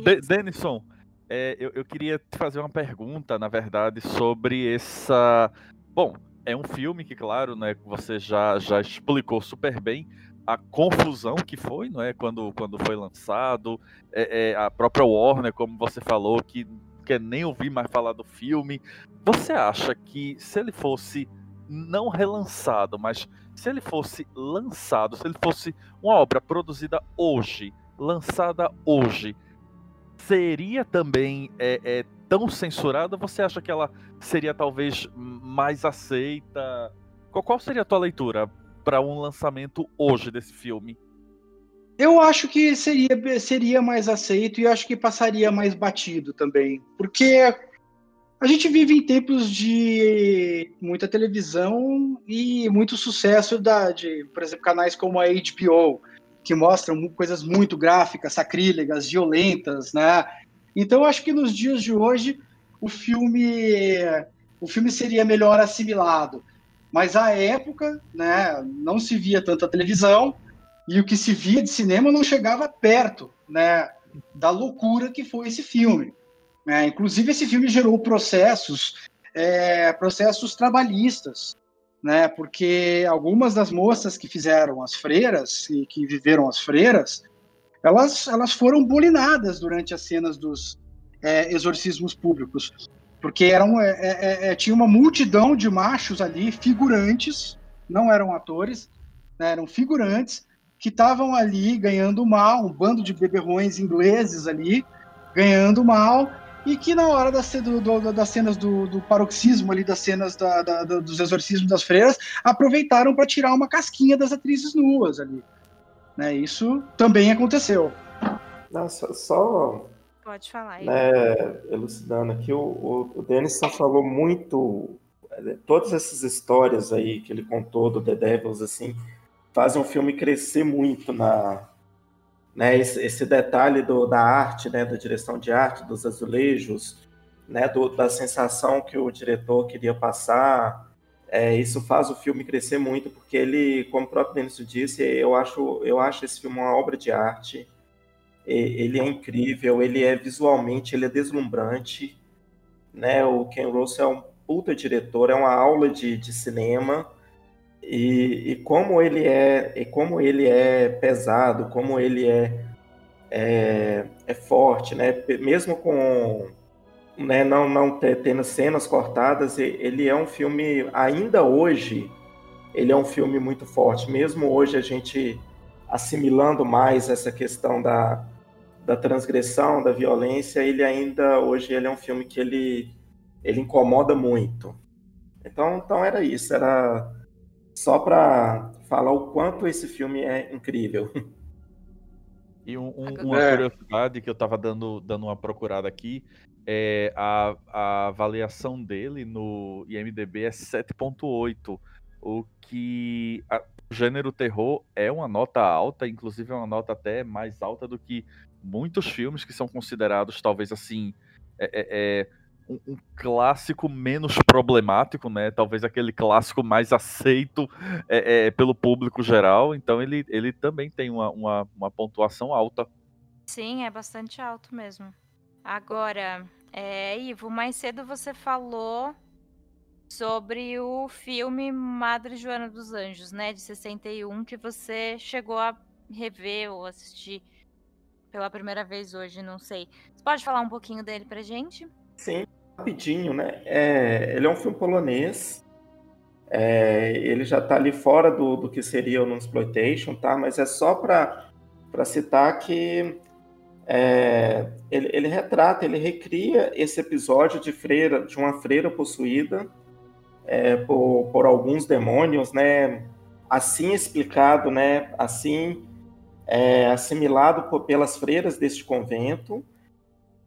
É. Denison, é, eu, eu queria te fazer uma pergunta, na verdade, sobre essa. Bom, é um filme que, claro, né, você já, já explicou super bem, a confusão que foi, não é? Quando, quando foi lançado, é, é, a própria Warner, como você falou, que quer nem ouvir mais falar do filme. Você acha que se ele fosse não relançado, mas se ele fosse lançado, se ele fosse uma obra produzida hoje, lançada hoje, seria também é, é, tão censurada? Você acha que ela seria talvez mais aceita? Qual, qual seria a tua leitura para um lançamento hoje desse filme? Eu acho que seria, seria mais aceito e acho que passaria mais batido também. Porque a gente vive em tempos de muita televisão e muito sucesso da, de, por exemplo, canais como a HBO, que mostram coisas muito gráficas, sacrílegas, violentas, né? Então acho que nos dias de hoje o filme o filme seria melhor assimilado. Mas à época, né, não se via tanta televisão e o que se via de cinema não chegava perto, né, da loucura que foi esse filme. É, inclusive esse filme gerou processos, é, processos trabalhistas, né, porque algumas das moças que fizeram as freiras e que viveram as freiras, elas, elas foram bulinadas durante as cenas dos é, exorcismos públicos porque eram, é, é, é, tinha uma multidão de machos ali, figurantes, não eram atores, né, eram figurantes, que estavam ali ganhando mal, um bando de beberrões ingleses ali, ganhando mal, e que na hora das, do, do, das cenas do, do, paroxismo ali, das cenas da, da, dos exorcismos das freiras, aproveitaram para tirar uma casquinha das atrizes nuas ali. Né, isso também aconteceu. Nossa, só Pode falar. Né, elucidando aqui, o, o, o Denison falou muito. É, todas essas histórias aí que ele contou do The Devils, assim, fazem o filme crescer muito na. Né, esse, esse detalhe do, da arte, né, da direção de arte, dos azulejos, né, do, da sensação que o diretor queria passar. É, isso faz o filme crescer muito, porque ele, como o próprio Denison disse, eu acho, eu acho esse filme uma obra de arte ele é incrível, ele é visualmente, ele é deslumbrante, né? O Ken Russell é um puta diretor, é uma aula de, de cinema e, e, como ele é, e como ele é pesado, como ele é é, é forte, né? Mesmo com né, não não tendo cenas cortadas, ele é um filme ainda hoje ele é um filme muito forte, mesmo hoje a gente assimilando mais essa questão da, da transgressão, da violência, ele ainda hoje ele é um filme que ele ele incomoda muito. Então, então era isso, era só para falar o quanto esse filme é incrível. E um, um, uma é. curiosidade que eu estava dando, dando uma procurada aqui é a, a avaliação dele no IMDb é 7.8, o que a, o gênero terror é uma nota alta, inclusive é uma nota até mais alta do que muitos filmes que são considerados, talvez assim, é, é, é um, um, clássico menos problemático, né? Talvez aquele clássico mais aceito é, é, pelo público geral. Então ele, ele também tem uma, uma, uma, pontuação alta. Sim, é bastante alto mesmo. Agora, é, Ivo, mais cedo você falou sobre o filme Madre Joana dos Anjos, né? De 61, que você chegou a rever ou assistir pela primeira vez hoje, não sei. Você pode falar um pouquinho dele pra gente? Sim, rapidinho, né? É, ele é um filme polonês. É, ele já tá ali fora do, do que seria o exploitation, tá? Mas é só para citar que é, ele, ele, retrata, ele recria esse episódio de freira, de uma freira possuída é, por, por alguns demônios, né? Assim explicado, né? Assim é, assimilado por, pelas freiras deste convento.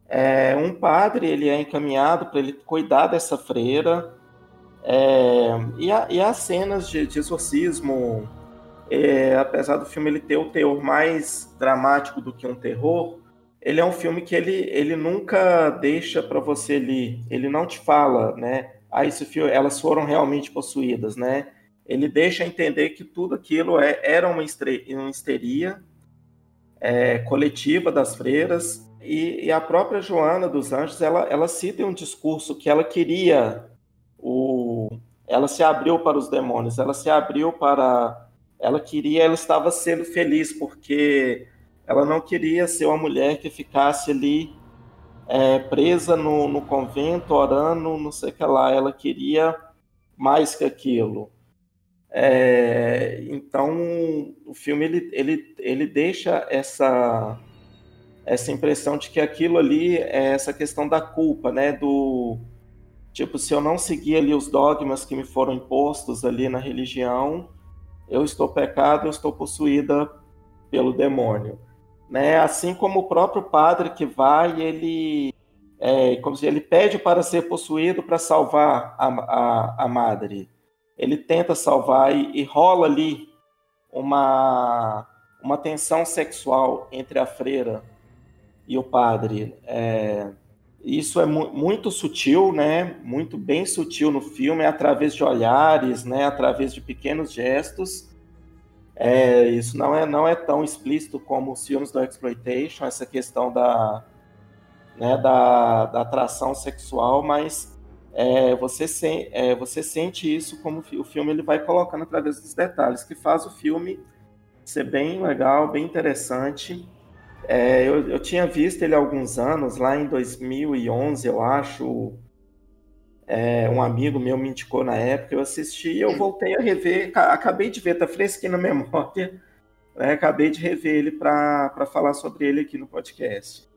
É, um padre ele é encaminhado para ele cuidar dessa freira. É, e, há, e há cenas de, de exorcismo, é, apesar do filme ele ter o teor mais dramático do que um terror, ele é um filme que ele, ele nunca deixa para você ali, ele não te fala, né? Ah, esse filme, elas foram realmente possuídas, né? Ele deixa entender que tudo aquilo é, era uma, uma histeria é, coletiva das freiras, e, e, a própria Joana dos Anjos, ela, ela cita um discurso que ela queria, o, ela se abriu para os demônios, ela se abriu para, ela queria, ela estava sendo feliz porque ela não queria ser uma mulher que ficasse ali é, presa no, no, convento, orando, não sei o que lá. Ela queria mais que aquilo. É, então, o filme ele, ele, ele deixa essa, essa impressão de que aquilo ali é essa questão da culpa, né? Do tipo, se eu não seguir ali os dogmas que me foram impostos ali na religião, eu estou pecado, eu estou possuída pelo demônio. Né? Assim como o próprio padre que vai, ele, é, como se ele pede para ser possuído para salvar a, a, a madre. Ele tenta salvar e, e rola ali uma, uma tensão sexual entre a freira e o padre. É, isso é mu muito sutil, né? Muito bem sutil no filme, é através de olhares, né? Através de pequenos gestos. É, isso não é não é tão explícito como os filmes do exploitation, essa questão da né, da, da atração sexual, mas é, você, se, é, você sente isso como o filme ele vai colocando através dos detalhes, que faz o filme ser bem legal, bem interessante. É, eu, eu, tinha visto ele há alguns anos, lá em 2011, eu acho. É, um amigo meu me indicou na época, eu assisti e eu voltei a rever. Acabei de ver, tá fresquinho na memória. Né, acabei de rever ele para falar sobre ele aqui no podcast.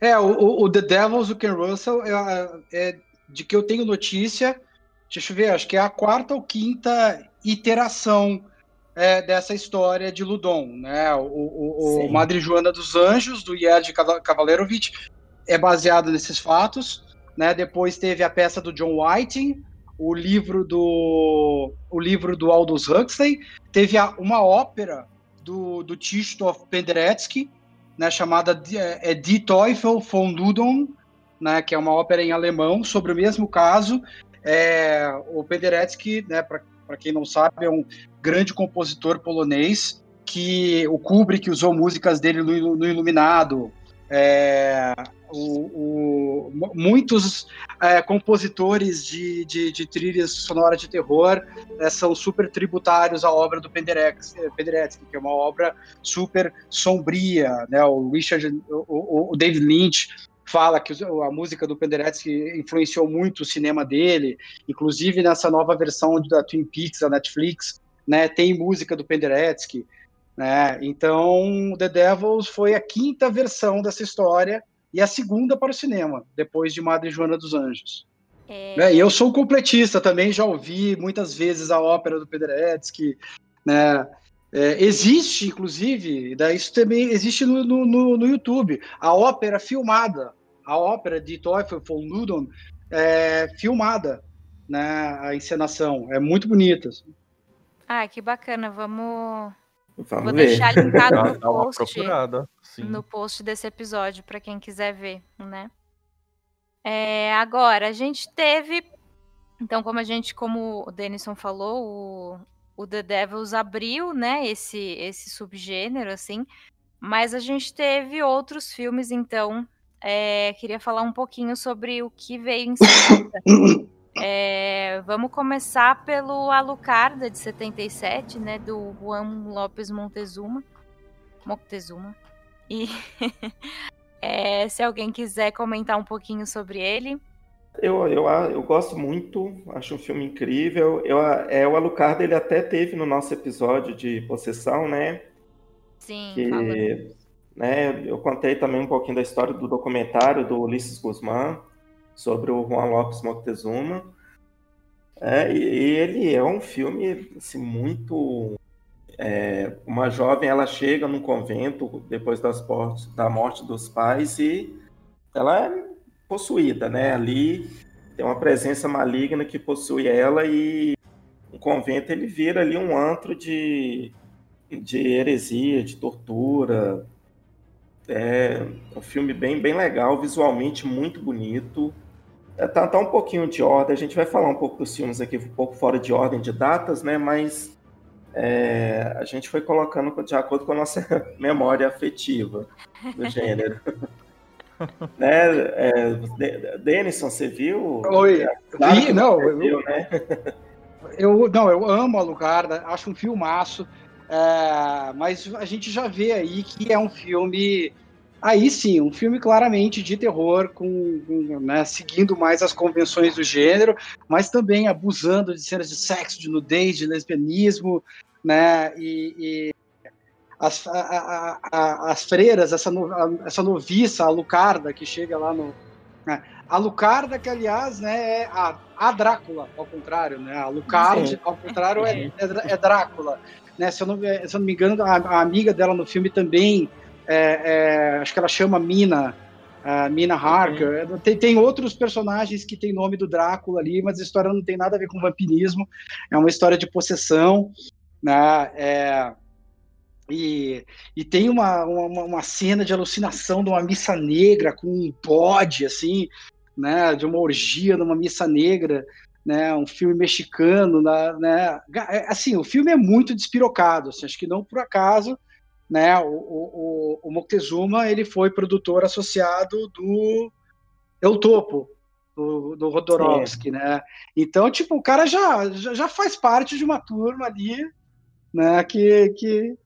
É, o, o The Devils, o Ken Russell, é, é, de que eu tenho notícia. Deixa eu ver, acho que é a quarta ou quinta iteração é, dessa história de Ludon, né? O, o, o Madre Joana dos Anjos, do Yerd Cavalerovich, é baseado nesses fatos. Né? Depois teve a peça do John Whiting, o livro do o livro do Aldous Huxley, teve a, uma ópera do, do Krzysztof Penderecki, né, chamada é, é Die Teufel von Ludon, né, que é uma ópera em alemão sobre o mesmo caso. É, o Penderecki, né, para quem não sabe, é um grande compositor polonês que o Kubrick usou músicas dele no, no Iluminado. É, o, o, muitos é, compositores de, de, de, trilhas sonoras de terror é, são super tributários à obra do Penderecki, que é uma obra super sombria. Né? O Richard, o, o David Lynch fala que a música do Penderecki influenciou muito o cinema dele, inclusive nessa nova versão da Twin Peaks da Netflix, né, tem música do Penderecki, né? Então, The Devils foi a quinta versão dessa história e a segunda para o cinema, depois de Madre Joana dos Anjos. É... Né? E eu sou completista também, já ouvi muitas vezes a ópera do Penderecki, né? É, existe, inclusive, isso também existe no, no, no, YouTube, a ópera filmada a ópera de Teufel von Ludon é filmada, né, a encenação. É muito bonita. Assim. Ah, que bacana. Vamos. Vamos Vou ver. deixar linkado no post. No post desse episódio, para quem quiser ver, né? É, agora, a gente teve. Então, como a gente, como o Denison falou, o, o The Devils abriu, né, esse, esse subgênero, assim. Mas a gente teve outros filmes, então, é, queria falar um pouquinho sobre o que veio em seguida. É, vamos começar pelo Alucarda de 77, né, do Juan Lopes Montezuma. Montezuma. E é, se alguém quiser comentar um pouquinho sobre ele. Eu, eu, eu gosto muito, acho um filme incrível. Eu, é, o Alucard ele até teve no nosso episódio de possessão, né? Sim, que, né? Eu contei também um pouquinho da história do documentário do Ulisses Guzmán sobre o Juan Lopes Moctezuma. É, e, e ele é um filme assim, muito. É, uma jovem ela chega num convento depois das mortes, da morte dos pais e ela é possuída, né? Ali tem uma presença maligna que possui ela e o convento ele vira ali um antro de, de heresia, de tortura, é um filme bem, bem legal, visualmente muito bonito. É, tá, tá um pouquinho de ordem, a gente vai falar um pouco dos filmes aqui, um pouco fora de ordem de datas, né? Mas é, a gente foi colocando de acordo com a nossa memória afetiva do gênero. né? É, Denison, você viu? Oi, claro vi, não, viu, eu, né? eu, não, eu amo Alucard, acho um filmaço. É, mas a gente já vê aí que é um filme. Aí sim, um filme claramente de terror, com, né, seguindo mais as convenções do gênero, mas também abusando de cenas de sexo, de nudez, de lesbianismo, né? E, e as, a, a, as freiras, essa, no, essa noviça, a Lucarda, que chega lá no. Né, a Lucarda, que aliás né, é a, a Drácula, ao contrário, né? A Lucarda, ao contrário, é, é, é Drácula. Né? Se, eu não, se eu não me engano, a, a amiga dela no filme também, é, é, acho que ela chama Mina, uh, Mina Harker. Uhum. Tem, tem outros personagens que tem nome do Drácula ali, mas a história não tem nada a ver com vampirismo. É uma história de possessão, né? É, e, e tem uma, uma, uma, cena de alucinação de uma missa negra com um bode, assim, né? De uma orgia numa missa negra né, um filme mexicano, né, é, assim, o filme é muito despirocado, assim, acho que não por acaso, né, o, o, o Moctezuma, ele foi produtor associado do El Topo, do, do Rodorovsky, né, então, tipo, o cara já, já, já, faz parte de uma turma ali, né, que, que,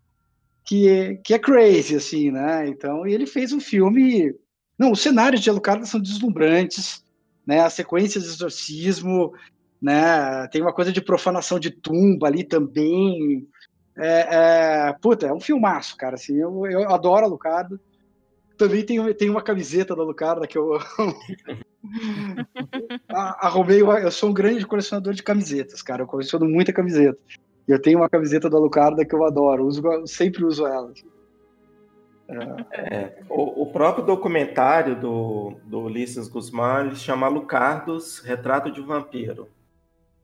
que, que é crazy, assim, né, então, e ele fez um filme, não, os cenários de Alucard são deslumbrantes, né? As sequências de exorcismo, né? Tem uma coisa de profanação de tumba ali também. É, é, puta, é um filmaço, cara. Assim, eu, eu adoro a Lucarda. Também tem, tem uma camiseta da Lucarda que eu arrumei. Eu sou um grande colecionador de camisetas, cara. Eu coleciono muita camiseta. Eu tenho uma camiseta da Lucarda que eu adoro. Uso, sempre uso ela. Assim. É, o, o, próprio documentário do, do Ulisses Guzmán ele chama Lucardos, Retrato de Vampiro.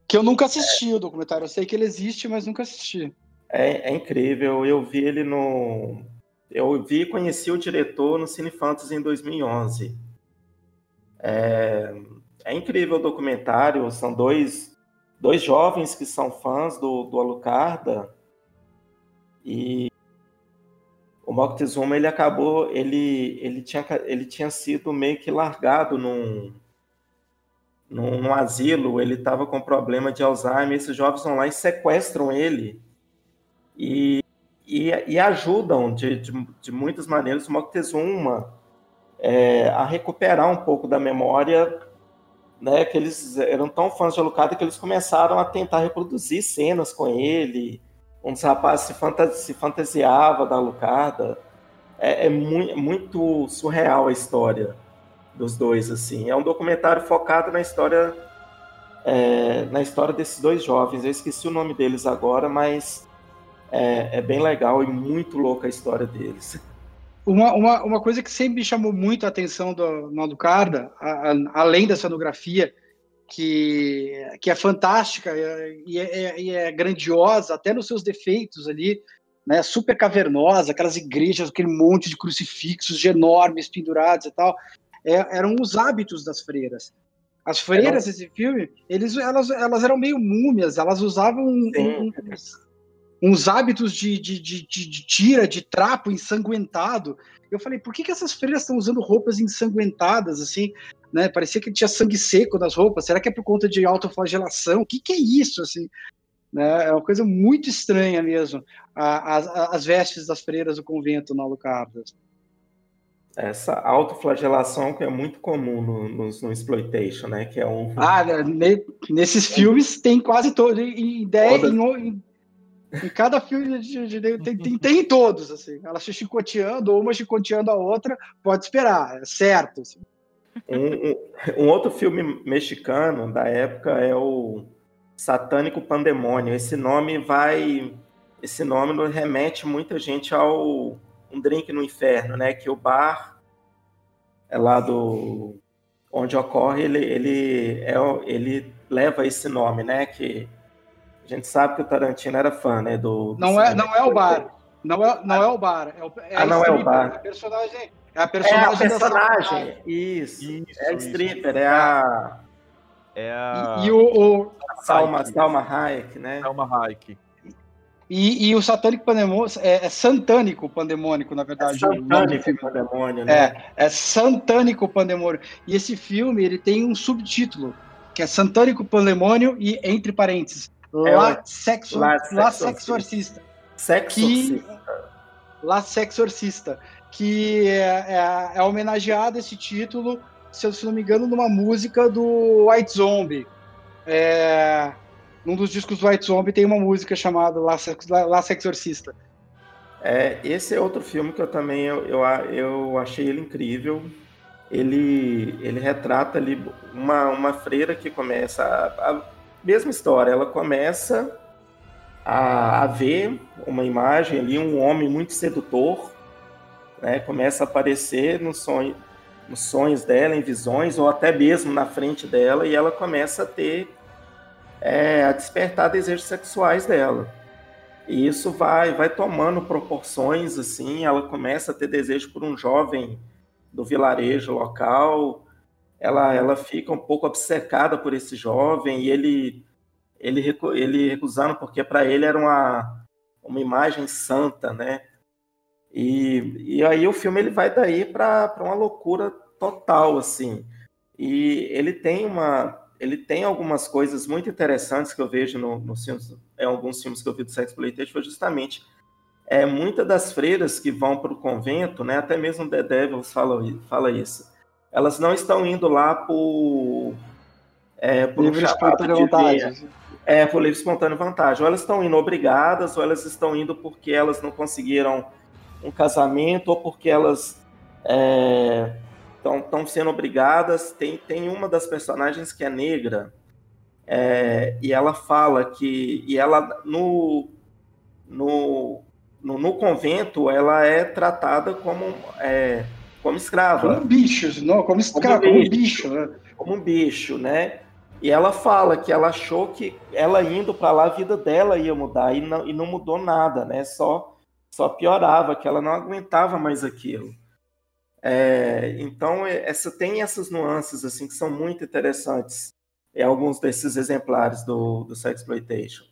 Que eu nunca assisti é. o documentário. Eu sei que ele existe, mas nunca assisti. É, é incrível. Eu vi ele no. Eu vi e conheci o diretor no Cine Fantasy em 2011. É, é incrível o documentário. São dois, dois jovens que são fãs do, do Alucarda. E o Moctezuma ele acabou, ele, ele, tinha, ele tinha sido meio que largado num, num, num asilo, ele estava com problema de Alzheimer, esses jovens vão lá e sequestram ele. E, e, e ajudam de, de, de, muitas maneiras o Moctezuma é, a recuperar um pouco da memória né, que eles eram tão fãs de Alucard que eles começaram a tentar reproduzir cenas com ele, um dos rapazes se, fantasia, se fantasiava da Alucarda. É, é muito, muito surreal a história dos dois, assim. É um documentário focado na história é, na história desses dois jovens. Eu esqueci o nome deles agora, mas é, é bem legal e muito louca a história deles. Uma, uma, uma coisa que sempre me chamou muito a atenção do, no Alucarda, a, a, além da cenografia, que, que é fantástica e é, é, e é, grandiosa, até nos seus defeitos ali, né, super cavernosa, aquelas igrejas, aquele monte de crucifixos enormes pendurados e tal, é, eram os hábitos das freiras. As freiras desse filme, eles, elas, elas eram meio múmias, elas usavam um, uns, uns, hábitos de, de, de, de, tira, de trapo ensanguentado. Eu falei, por que, que essas freiras estão usando roupas ensanguentadas, assim? né? Parecia que tinha sangue seco nas roupas. Será que é por conta de autoflagelação? O que, que é isso, assim? Né? É uma coisa muito estranha mesmo, as, as vestes das freiras do convento no Alucarda. Essa autoflagelação que é muito comum no, no, no, exploitation, né? Que é um. Ah, né, ne, nesses filmes tem quase todo, em ideia, em, em, em, cada filme de, de, de, tem, tem, tem, todos, assim. Ela se chicoteando, uma chicoteando a outra, pode esperar, é certo. Assim. Um, um, outro filme mexicano da época é o Satânico Pandemônio. Esse nome vai. Esse nome remete muita gente ao Um Drink no Inferno, né? Que o bar é lá do. onde ocorre, ele, ele, é, ele leva esse nome, né? Que a gente sabe que o Tarantino era fã, né? Do, do não, é, não é o bar. Não é, não é o bar. É, o, é ah, não é o bar. A personagem é a personagem. É a personagem. Isso. isso. É a stripper, isso. é a. É a. E, e o. o... Salma, Salma Hayek, né? Salma Hayek. E, e o satânico pandemônio é, é santânico pandemônico, na verdade. É santânico pandemônio, né? É, é santânico pandemônio. E esse filme ele tem um subtítulo que é Santânico Pandemônio e entre parênteses, é La, sexo, La, La Sexorcista. Sexorcista. La Sexorcista, que é, é, é homenageado esse título, se eu se não me engano, numa música do White Zombie. É, num dos discos do White Zombie tem uma música chamada La, La Sexorcista. É, esse é outro filme que eu também eu, eu, eu achei ele incrível. Ele, ele retrata ali uma, uma freira que começa a, a mesma história. Ela começa a, a, ver uma imagem ali, um homem muito sedutor, né? Começa a aparecer no sonho, nos sonhos dela, em visões, ou até mesmo na frente dela, e ela começa a ter é, a despertar desejos sexuais dela. E isso vai, vai tomando proporções assim, ela começa a ter desejo por um jovem do vilarejo local, ela, ela fica um pouco obcecada por esse jovem e ele ele, ele recusando porque para ele era uma, uma imagem santa, né? E, e aí o filme ele vai daí para uma loucura total assim. E ele tem uma ele tem algumas coisas muito interessantes que eu vejo no, no filmes, em alguns filmes que eu vi do Sex Exploitation, foi justamente é, muitas das freiras que vão para o convento, né, até mesmo The Devils fala, fala isso, elas não estão indo lá por, é, por livre um espontânea vantagem. É, por livre espontânea vantagem. Ou elas estão indo obrigadas, ou elas estão indo porque elas não conseguiram um casamento, ou porque elas é, estão sendo obrigadas. Tem, tem uma das personagens que é negra, é, e ela fala que. E ela, no, no, no, no convento, ela é tratada como, é, como escrava. Como bicho, não, como escrava, como, como bicho, né? Como um bicho, né? E ela fala que ela achou que ela indo para lá a vida dela ia mudar e não, e não mudou nada, né? Só só piorava, que ela não aguentava mais aquilo. É, então, é, essa tem essas nuances assim que são muito interessantes em alguns desses exemplares do, do Sexploitation.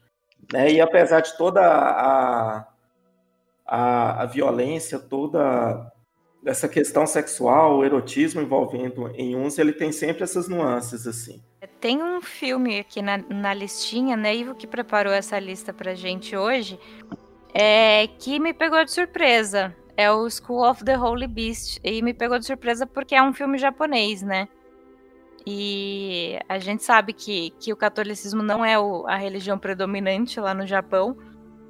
Né? E apesar de toda a, a, a violência, toda essa questão sexual, o erotismo envolvendo em uns, ele tem sempre essas nuances assim. Tem um filme aqui na, na listinha, né? Ivo que preparou essa lista pra gente hoje, é, que me pegou de surpresa é o School of the Holy Beast. E me pegou de surpresa porque é um filme japonês, né? E a gente sabe que, que o catolicismo não é o, a religião predominante lá no Japão.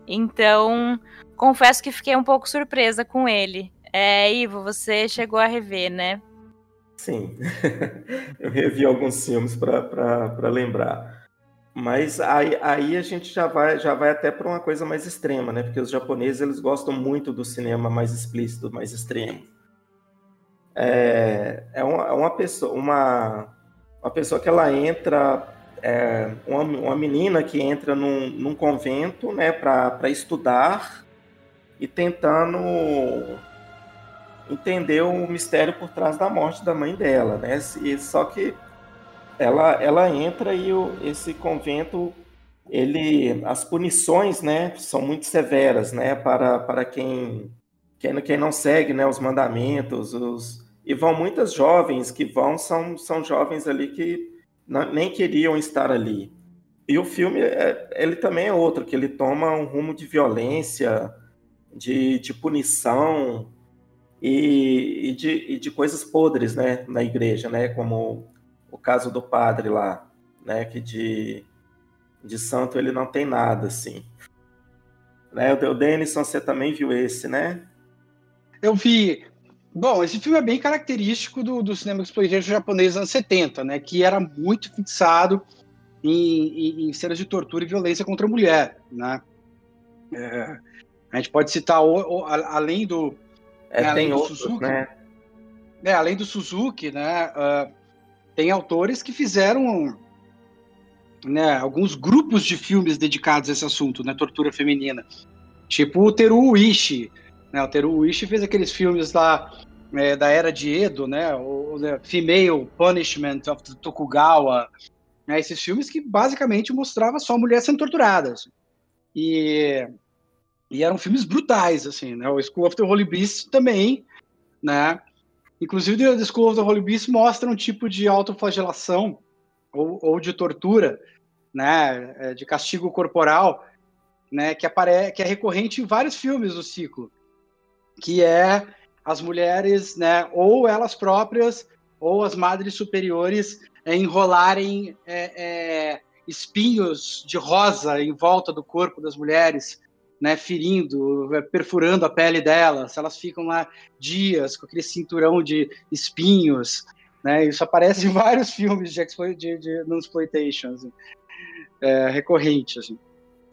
Então, confesso que fiquei um pouco surpresa com ele. É, Ivo, você chegou a rever, né? Sim, eu revi alguns filmes para lembrar. Mas aí, aí a gente já vai, já vai até para uma coisa mais extrema, né? Porque os japoneses eles gostam muito do cinema mais explícito, mais extremo. É, é uma, é uma pessoa, uma, uma pessoa que ela entra, é, uma, uma menina que entra num, num convento, né, para estudar e tentando entender o mistério por trás da morte da mãe dela, né? E, só que ela, ela entra e o, esse convento, ele, as punições, né, são muito severas, né, para, para quem, quem, quem não segue, né, os mandamentos, os, e vão muitas jovens que vão, são, são jovens ali que não, nem queriam estar ali. E o filme, é, ele também é outro, que ele toma um rumo de violência, de, de punição e, e, de, e de coisas podres, né, na igreja, né, como o caso do padre lá, né? Que de, de santo ele não tem nada, assim. Né? O Denison, você também viu esse, né? Eu vi. Bom, esse filme é bem característico do, do cinema exploitation japonês dos anos 70, né? Que era muito fixado em, em, em cenas de tortura e violência contra a mulher, né? É, a gente pode citar, o, o, além do, é, né, além do outros, Suzuki, né? É, além do Suzuki, né? Uh, tem autores que fizeram né, alguns grupos de filmes dedicados a esse assunto, né, tortura feminina. Tipo o Teru Uishi. Né, o Teru Uishi fez aqueles filmes lá é, da era de Edo, né, o, o Female Punishment of Tokugawa. Né, esses filmes que basicamente mostravam só mulheres sendo torturadas. E, e eram filmes brutais, assim, né? O School of the Holy Beast também, né? Inclusive, The School of the Holy Beast mostra um tipo de autoflagelação ou, ou de tortura, né, é, de castigo corporal, né, que, apare que é recorrente em vários filmes do ciclo, que é as mulheres, né, ou elas próprias, ou as madres superiores é, enrolarem é, é, espinhos de rosa em volta do corpo das mulheres, né, ferindo, é, perfurando a pele delas. Elas ficam lá dias com aquele cinturão de espinhos. Né, isso aparece em vários filmes de, de, de exploitation, assim, é, recorrente. Assim.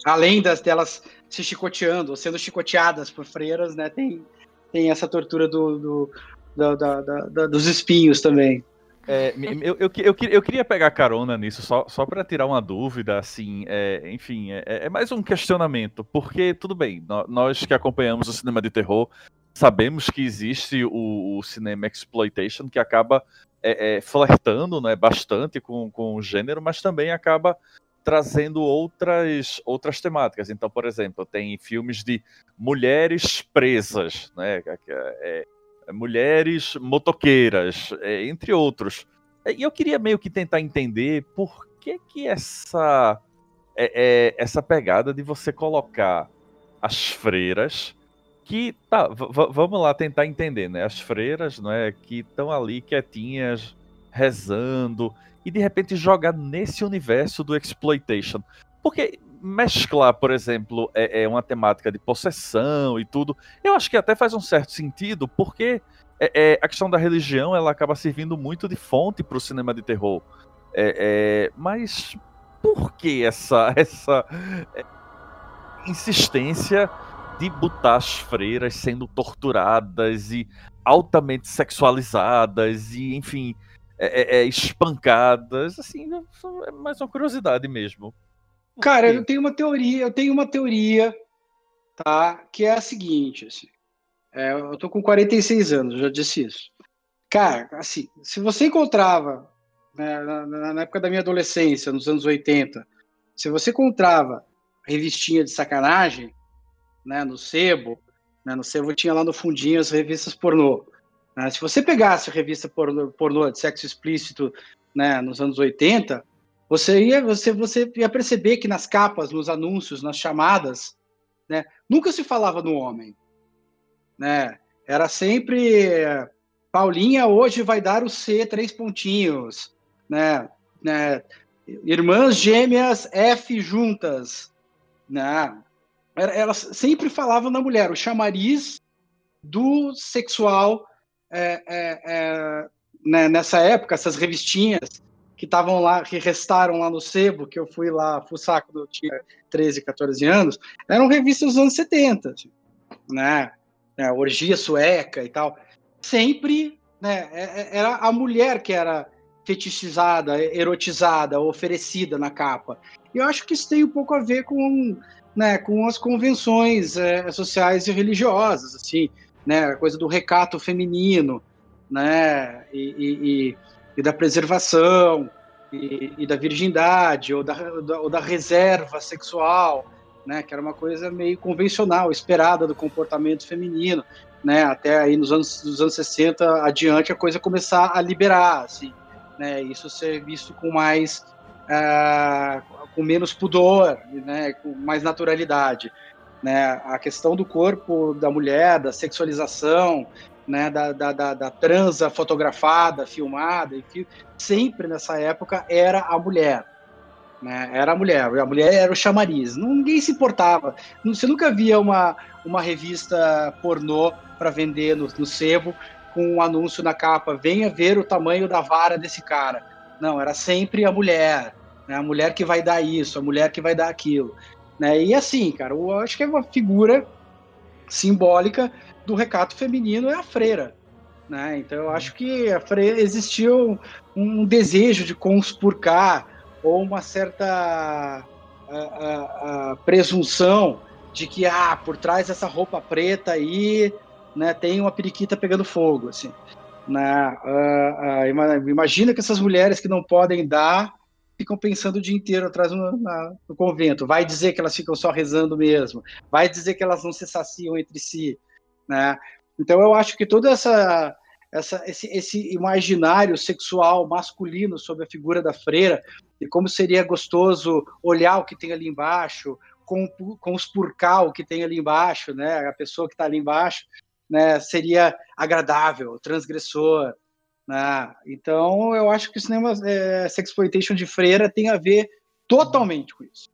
Além das delas se chicoteando, ou sendo chicoteadas por freiras, né, tem, tem essa tortura do, do, do da, da, dos espinhos também. É, eu, eu, eu, eu, queria pegar carona nisso, só, só para tirar uma dúvida, assim, é, enfim, é, é, mais um questionamento, porque, tudo bem, nós que acompanhamos o cinema de terror, sabemos que existe o, o cinema exploitation, que acaba é, é, flertando né, bastante com, com o gênero, mas também acaba trazendo outras, outras temáticas. Então, por exemplo, tem filmes de mulheres presas, né, é, mulheres motoqueiras, é, entre outros. E eu queria meio que tentar entender por que que essa é, é, essa pegada de você colocar as freiras que tá, vamos lá tentar entender, né? As freiras, não é, que estão ali quietinhas rezando e de repente jogar nesse universo do exploitation. Porque mesclar, por exemplo, é, é, uma temática de possessão e tudo, eu acho que até faz um certo sentido, porque é, é, a questão da religião ela acaba servindo muito de fonte para o cinema de terror. É, é, mas por que essa, essa insistência de botar as freiras sendo torturadas e altamente sexualizadas e, enfim, espancadas? Assim, é mais uma curiosidade mesmo. Cara, eu tenho uma teoria, eu tenho uma teoria, tá? Que é a seguinte, assim. É, eu tô com 46 anos, já disse isso. Cara, assim, se você encontrava, né, na, na, época da minha adolescência, nos anos 80, se você encontrava revistinha de sacanagem, né, no sebo, né, no sebo tinha lá no fundinho as revistas pornô. Né, se você pegasse a revista pornô, pornô de sexo explícito, né, nos anos 80, você ia, você, você ia perceber que nas capas, nos anúncios, nas chamadas, né, nunca se falava no homem. Né? Era sempre Paulinha hoje vai dar o C três pontinhos, né? né? Irmãs gêmeas F juntas, né? Elas sempre falavam na mulher, o chamariz do sexual é, é, é, né, nessa época, essas revistinhas que estavam lá, que restaram lá no sebo, que eu fui lá fuçar quando eu tinha 13, 14 anos, eram revistas dos anos 70, assim, né? É, orgia sueca e tal. Sempre, né, é, é, era a mulher que era fetichizada, erotizada, oferecida na capa. E eu acho que isso tem um pouco a ver com, né, com as convenções é, sociais e religiosas, assim, né, a coisa do recato feminino, né, e, e, e da preservação, e, e, da virgindade, ou da, ou da reserva sexual, né, que era uma coisa meio convencional, esperada do comportamento feminino, né, até aí nos anos, nos anos 60 adiante a coisa começar a liberar, assim, né, isso ser visto com mais, uh, com menos pudor, né, com mais naturalidade, né, a questão do corpo da mulher, da sexualização, né, da, da, da, da transa fotografada, filmada, enfim, sempre nessa época era a mulher. Né? Era a mulher, a mulher era o chamariz. Ninguém se importava. Você nunca via uma, uma revista pornô para vender no, no sebo com um anúncio na capa: venha ver o tamanho da vara desse cara. Não, era sempre a mulher. Né? A mulher que vai dar isso, a mulher que vai dar aquilo. Né? E assim, cara, eu acho que é uma figura simbólica do recato feminino é a freira. Né? Então eu acho que a freira existiu um, desejo de conspurcar ou uma certa a, a, a presunção de que ah, por trás dessa roupa preta aí né, tem uma periquita pegando fogo. Assim. Na, uh, uh, imagina que essas mulheres que não podem dar ficam pensando o dia inteiro atrás no, na, no convento. Vai dizer que elas ficam só rezando mesmo. Vai dizer que elas não se saciam entre si. Né? Então eu acho que toda essa, essa esse, esse, imaginário sexual masculino sobre a figura da freira e como seria gostoso olhar o que tem ali embaixo, com, com os purcal que tem ali embaixo, né? A pessoa que está ali embaixo, né? Seria agradável, transgressor, né? Então, eu acho que o cinema é, sexploitation de freira tem a ver totalmente com isso,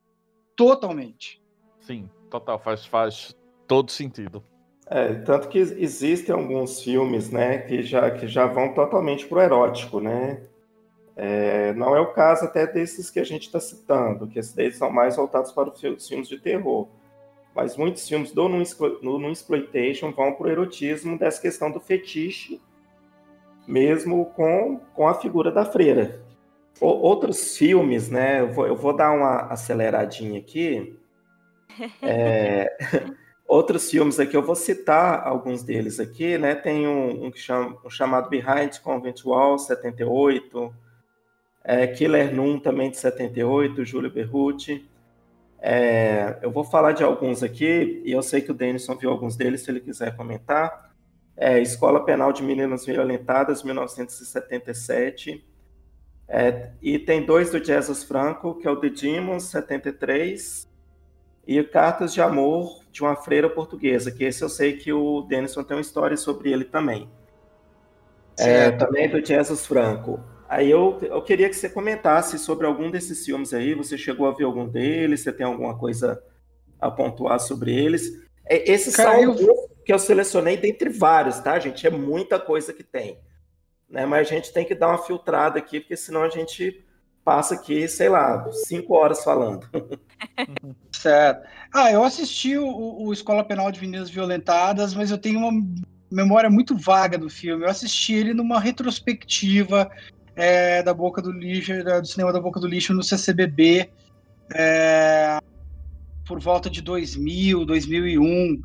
totalmente. Sim, total, faz, faz todo sentido. É, tanto que existem alguns filmes, né, que já, que já vão totalmente pro erótico, né? É, não é o caso até desses que a gente está citando, que esses daí são mais voltados para os filmes de terror. Mas muitos filmes do no, exploitation vão pro erotismo dessa questão do fetiche, mesmo com, com a figura da freira. O, outros filmes, né? Eu vou, eu vou dar uma aceleradinha aqui. É, Outros filmes aqui, eu vou citar alguns deles aqui, né? Tem um, um, chama, um chamado Behind Convent Wall, 78, é, Killer Noon, também de 78, Júlio Berruti. É, eu vou falar de alguns aqui, e eu sei que o Denison viu alguns deles, se ele quiser comentar. É, Escola Penal de Meninas Violentadas, 1977. É, e tem dois do Jesus Franco, que é o The Demons, 73, e Cartas de Amor de uma Freira Portuguesa, que esse eu sei que o Denison tem uma história sobre ele também. É, também do Jesus Franco. Aí eu, eu queria que você comentasse sobre algum desses filmes aí. Você chegou a ver algum deles? Você tem alguma coisa a pontuar sobre eles? É, esses Cara, são eu... que eu selecionei dentre vários, tá, gente? É muita coisa que tem. Né? Mas a gente tem que dar uma filtrada aqui, porque senão a gente passa aqui, sei lá, cinco horas falando. certo. Ah, eu assisti o, o Escola Penal de Meninas Violentadas, mas eu tenho uma memória muito vaga do filme. Eu assisti ele numa retrospectiva é, da Boca do Lixo, do cinema da Boca do Lixo no CCBB, é, por volta de 2000, 2001,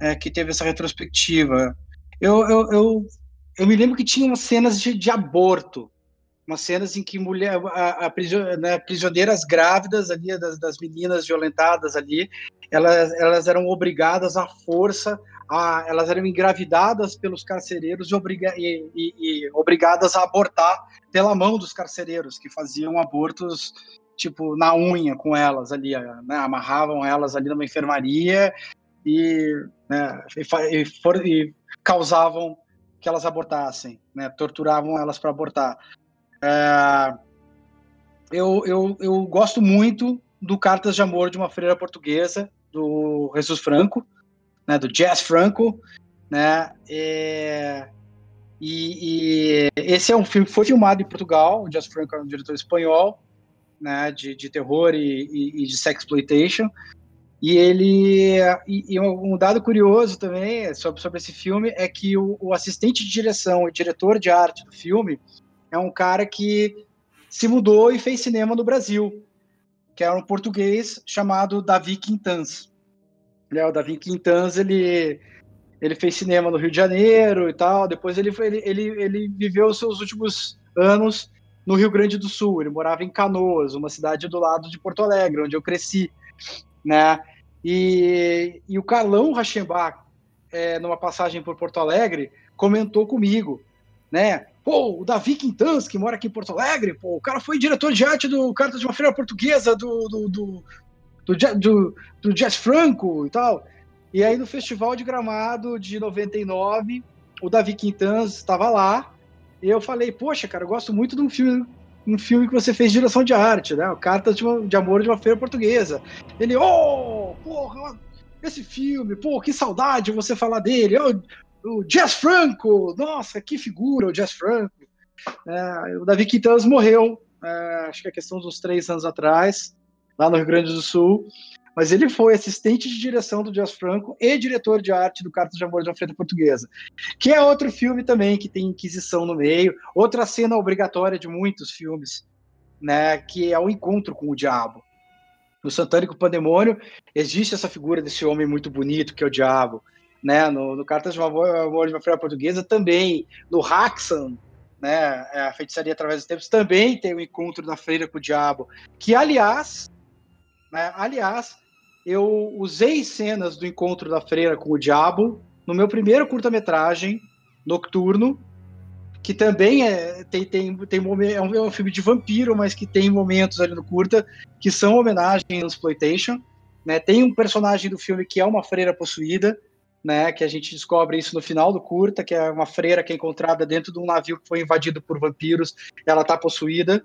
é, que teve essa retrospectiva. Eu, eu, eu, eu me lembro que tinha umas cenas de, de aborto umas cenas em que mulher, a, a né, prisioneiras grávidas ali, das, das, meninas violentadas ali, elas, elas eram obrigadas à força, a, elas eram engravidadas pelos carcereiros e, obriga, e, e, e, obrigadas a abortar pela mão dos carcereiros, que faziam abortos tipo na unha com elas ali, né, amarravam elas ali numa enfermaria e, né, e, for, causavam que elas abortassem, né, torturavam elas para abortar. É, eu, eu, eu gosto muito do Cartas de Amor de uma Freira Portuguesa, do Jesus Franco, né, do Jazz Franco, né, é, e, e, esse é um filme que foi filmado em Portugal, o Jazz Franco é um diretor espanhol, né, de, de terror e, e, e de sexploitation, e ele e, e, um dado curioso também sobre, sobre esse filme é que o, o assistente de direção e diretor de arte do filme é um cara que se mudou e fez cinema no Brasil, que era um português chamado Davi Quintans. É, o Davi Quintans, ele, ele fez cinema no Rio de Janeiro e tal, depois ele, ele, ele, ele viveu os seus últimos anos no Rio Grande do Sul, ele morava em Canoas, uma cidade do lado de Porto Alegre, onde eu cresci, né? E, e o Carlão Rachenbach, é, numa passagem por Porto Alegre, comentou comigo, né? Pô, o Davi Quintans, que mora aqui em Porto Alegre, pô, o cara foi diretor de arte do Carta de uma Feira Portuguesa do, do, do, do, do, do Jazz Franco e tal. E aí no Festival de Gramado de 99, o Davi Quintans estava lá, e eu falei, poxa, cara, eu gosto muito de um filme, um filme que você fez de direção de arte, né? Cartas de, uma, de Amor de uma Feira Portuguesa. Ele, oh, porra, esse filme, pô, que saudade você falar dele. Eu, o Jazz Franco, nossa, que figura o Jazz Franco. É, o Davi Quintanas morreu, é, acho que é questão dos três anos atrás, lá no Rio Grande do Sul. Mas ele foi assistente de direção do Jazz Franco e diretor de arte do Cartas de Amor de uma Freta Portuguesa, que é outro filme também que tem Inquisição no meio, outra cena obrigatória de muitos filmes, né, que é o encontro com o diabo. No Santânico Pandemônio existe essa figura desse homem muito bonito que é o diabo né? No, no Cartas de um Amor, de uma Freira Portuguesa também, no Haxan, né? É, a Feitiçaria através dos tempos também tem o encontro da freira com o diabo, que aliás, né? Aliás, eu usei cenas do encontro da freira com o diabo no meu primeiro curta-metragem nocturno, que também é, tem, tem, tem é, um, é um filme de vampiro, mas que tem momentos ali no curta que são homenagem ao exploitation Né? Tem um personagem do filme que é uma freira possuída, né, que a gente descobre isso no final do curta, que é uma freira que é encontrada dentro de um navio que foi invadido por vampiros, ela está possuída,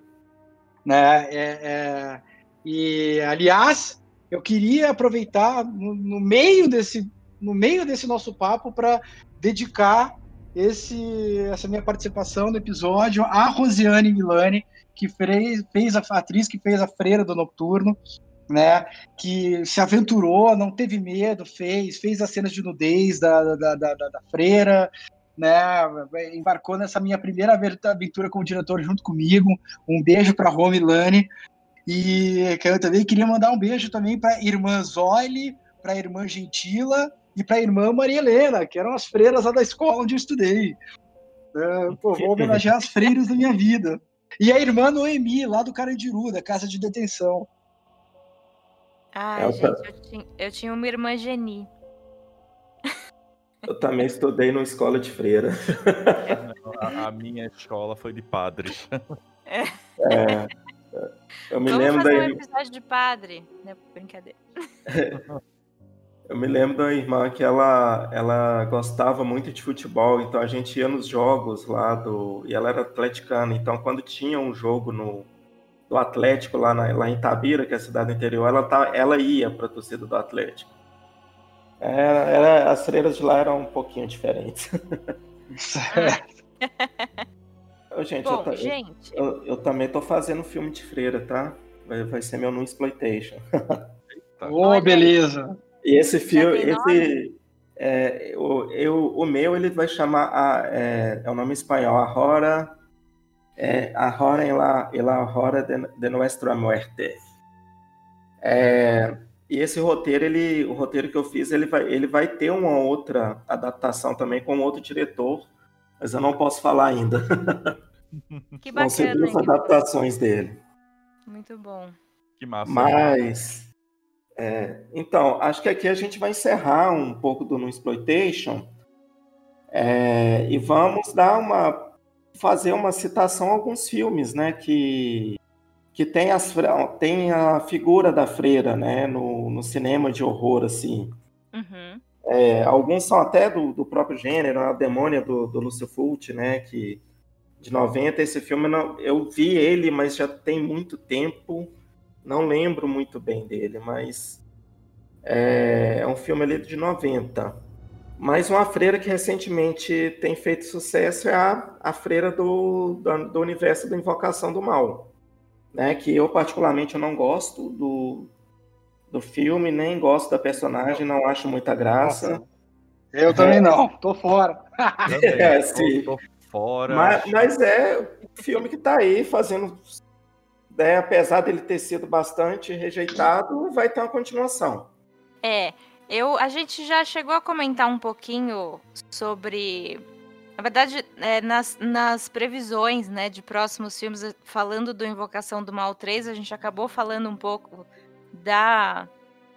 né, é, é, e aliás, eu queria aproveitar no, no, meio desse no meio desse nosso papo para dedicar esse essa minha participação no episódio a Rosiane Milani, que fez, fez a atriz que fez a freira do Nocturno, né, que se aventurou, não teve medo, fez, fez as cenas de nudez da, da, da, da, freira, né, embarcou nessa minha primeira aventura como diretor junto comigo. Um beijo para Rome Lani. E eu também queria mandar um beijo também para a irmã Zoli, para a irmã Gentila e para a irmã Maria Helena, que eram as freiras lá da escola onde eu estudei. É, pô, vou homenagear as freiras da minha vida. E a irmã Noemi, lá do Carandiru, da casa de detenção. Ai, eu, gente, eu tinha, eu tinha uma irmã Geni. Eu também estudei numa escola de freira. a, a, minha escola foi de padres. É. é eu me Vamos lembro fazer da um episódio de padre, né? Brincadeira. Eu me lembro da irmã que ela, ela gostava muito de futebol, então a gente ia nos jogos lá do. E ela era atleticana, então quando tinha um jogo no, do Atlético lá, na, lá em Tabira, que é a cidade interior, ela, tá, ela ia para a torcida do Atlético. Era, era, as freiras de lá eram um pouquinho diferentes. eu, gente, Bom, eu, gente... Eu, eu, também tô fazendo filme de freira, tá? Vai, vai ser meu no exploitation. Ô, oh, beleza. E esse filme, esse, é, o, eu, o meu ele vai chamar a, é, é o nome espanhol, a Hora é, a hora en la, en la hora de, de nuestra muerte. É, e esse roteiro, ele, o roteiro que eu fiz, ele vai, ele vai ter uma outra adaptação também com outro diretor, mas eu não posso falar ainda. Que bacana. Vão duas adaptações dele. Muito bom. Que massa. Mas, é, então, acho que aqui a gente vai encerrar um pouco do No Exploitation é, e vamos dar uma fazer uma citação a alguns filmes, né, que, que tem, as, tem a figura da freira, né, no, no cinema de horror, assim. Uhum. É, alguns são até do, do próprio gênero, a Demônia do, do Lúcio Fulci, né, que de 90, esse filme não, eu vi ele, mas já tem muito tempo, não lembro muito bem dele, mas é, é um filme ali de 90. Mas uma freira que recentemente tem feito sucesso é a, a freira do, do, do, universo da Invocação do Mal. Né? Que eu, particularmente, eu não gosto do, do filme, nem gosto da personagem, não acho muita graça. Eu também não, tô fora. é, sim. Tô, tô fora. Mas, mas, é um filme que está aí fazendo. Né, apesar dele ter sido bastante rejeitado, vai ter uma continuação. É, eu, a gente já chegou a comentar um pouquinho sobre. Na verdade, é, nas, nas previsões né, de próximos filmes, falando do Invocação do Mal 3, a gente acabou falando um pouco da,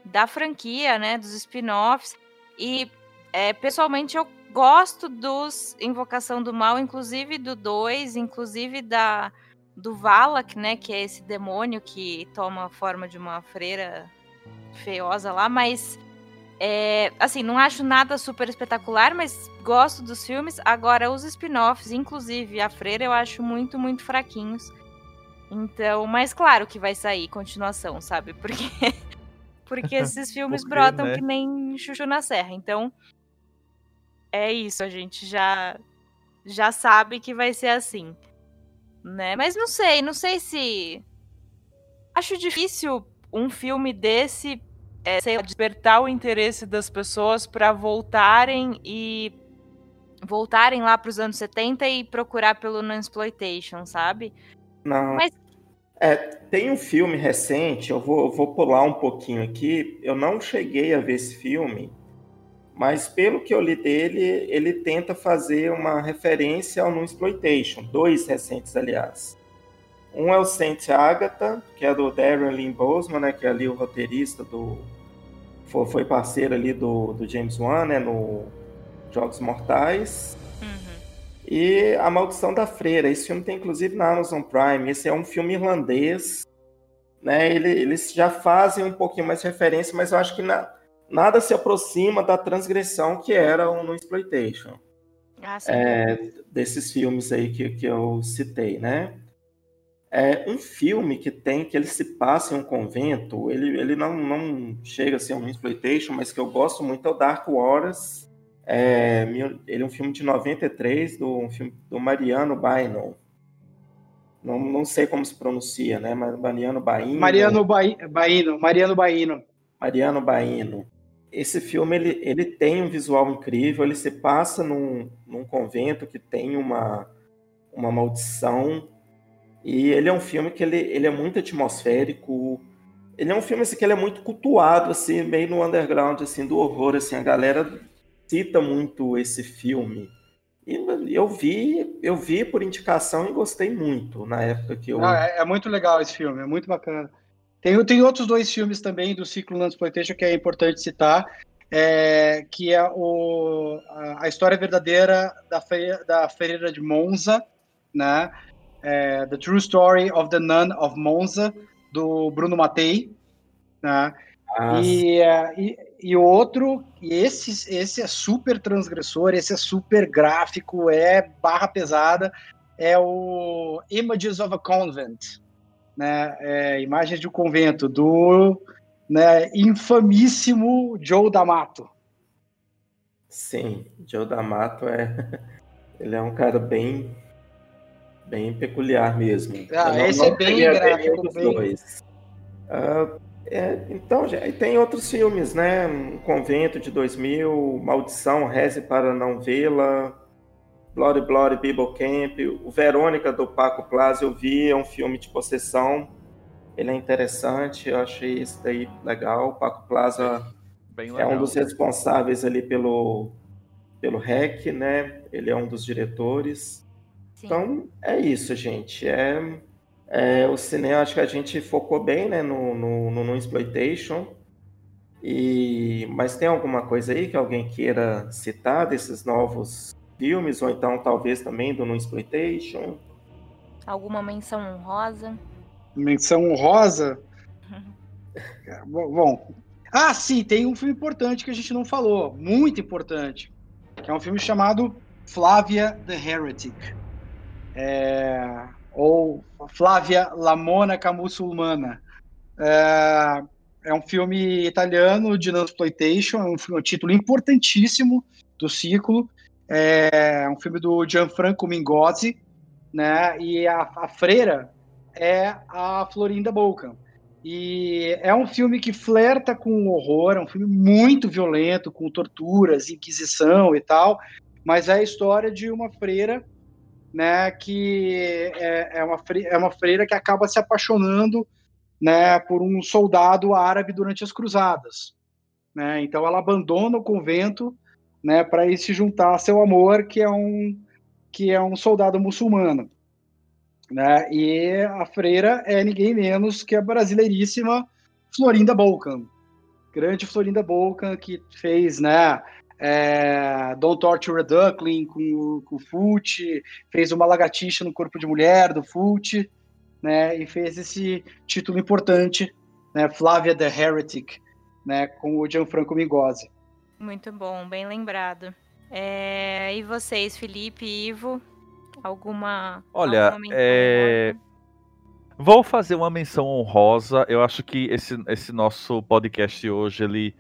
da franquia, né, dos spin-offs. E, é, pessoalmente, eu gosto dos Invocação do Mal, inclusive do 2, inclusive da, do Valak, né, que é esse demônio que toma a forma de uma freira feiosa lá, mas é, assim, não acho nada super espetacular, mas gosto dos filmes. Agora, os spin-offs, inclusive a Freira, eu acho muito, muito fraquinhos. Então, mas claro que vai sair continuação, sabe? Porque, porque esses filmes Porque, brotam né? que nem chuchu na serra. Então, é isso, a gente já, já sabe que vai ser assim. Né? Mas não sei, não sei se. Acho difícil um filme desse é, sei lá, despertar o interesse das pessoas para voltarem e voltarem lá para os anos 70 e procurar pelo non-exploitation, sabe? Não. Mas... É, tem um filme recente, eu vou, eu vou pular um pouquinho aqui. Eu não cheguei a ver esse filme, mas pelo que eu li dele, ele tenta fazer uma referência ao non-exploitation, dois recentes, aliás. Um é o Saint Agatha, que é do Darren Lynn Boseman, né, que é ali o roteirista do foi, parceiro ali do, do James Wan, né, no Jogos Mortais. Uhum. E A Maldição da Freira. Esse filme tem inclusive na Amazon Prime. Esse é um filme irlandês, né, ele, eles já fazem um pouquinho mais referência, mas eu acho que na, nada se aproxima da transgressão que era o no Exploitation. Ah, é, desses filmes aí que, que eu citei, né? É um filme que tem, que ele se passa em um convento, ele, ele não, não chega a ser um exploitation, mas que eu gosto muito é o Dark Waters. É, ele é um filme de 93, do, um filme do Mariano Baino. Não, não sei como se pronuncia, né? Mariano Baino. Mariano Baino, Mariano Baino. Mariano Baino. Esse filme ele, ele tem um visual incrível, ele se passa num, num convento que tem uma, uma maldição e ele é um filme que ele, ele é muito atmosférico. Ele é um filme assim, que ele é muito cultuado, assim, meio no underground assim, do horror. Assim, a galera cita muito esse filme. E eu vi, eu vi por indicação e gostei muito na época que eu. Ah, é, é, muito legal esse filme, é muito bacana. Tem, tem outros dois filmes também do ciclo Exploitation que é importante citar, é, que é o, a, a história verdadeira da, feira, da Feira de Monza, né? É, The True Story of the Nun of Monza, do Bruno Mattei. Né? E, é, e, e outro, e esse, esse é super transgressor, esse é super gráfico, é barra pesada, é o Images of a Convent, né? É, imagens de um convento, do né, infamíssimo Joe D'Amato. Sim, Joe D'Amato é, ele é um cara bem bem peculiar mesmo. Ah, não, esse não é bem gráfico. Bem... Dois. Uh, é, então, e tem outros filmes, né? Um Convento de 2000, Maldição, Reze para Não Vê-la, Bloody Bloody Bible Camp, o Verônica do Paco Plaza eu vi, é um filme de possessão, ele é interessante, eu achei esse daí legal, o Paco Plaza é um dos responsáveis ali pelo, pelo REC, né? Ele é um dos diretores. Então, é isso, gente. É, é, o cinema, acho que a gente focou bem né, no, no, no, no exploitation. E, mas tem alguma coisa aí que alguém queira citar desses novos filmes, ou então talvez também do No Exploitation? Alguma menção honrosa? Menção honrosa? Bom. Ah, sim, tem um filme importante que a gente não falou, muito importante, que é um filme chamado Flávia the Heretic é, ou Flávia La Monaca Muçulmana. É, é, um filme italiano de exploitation, é um, um título importantíssimo do ciclo. É um filme do Gianfranco Mingozzi, né? E a, a freira é a Florinda Bolkan. E é um filme que flerta com o horror, é um filme muito violento, com torturas, inquisição e tal, mas é a história de uma freira né, que é, é, uma freira, é uma freira que acaba se apaixonando né, por um soldado árabe durante as cruzadas. Né? Então ela abandona o convento né, para ir se juntar a seu amor, que é um, que é um soldado muçulmano. Né? E a freira é ninguém menos que a brasileiríssima Florinda Bolkan. Grande Florinda Bolkan, que fez né, é, Don't Torture a Duckling com, com o Fult, fez uma lagartixa no corpo de mulher do Fult, né, e fez esse título importante, né, Flávia the Heretic, né, com o Gianfranco Migozzi. Muito bom, bem lembrado. É, e vocês, Felipe e Ivo, alguma. Olha, alguma é... vou fazer uma menção honrosa. Eu acho que esse, esse nosso podcast hoje ele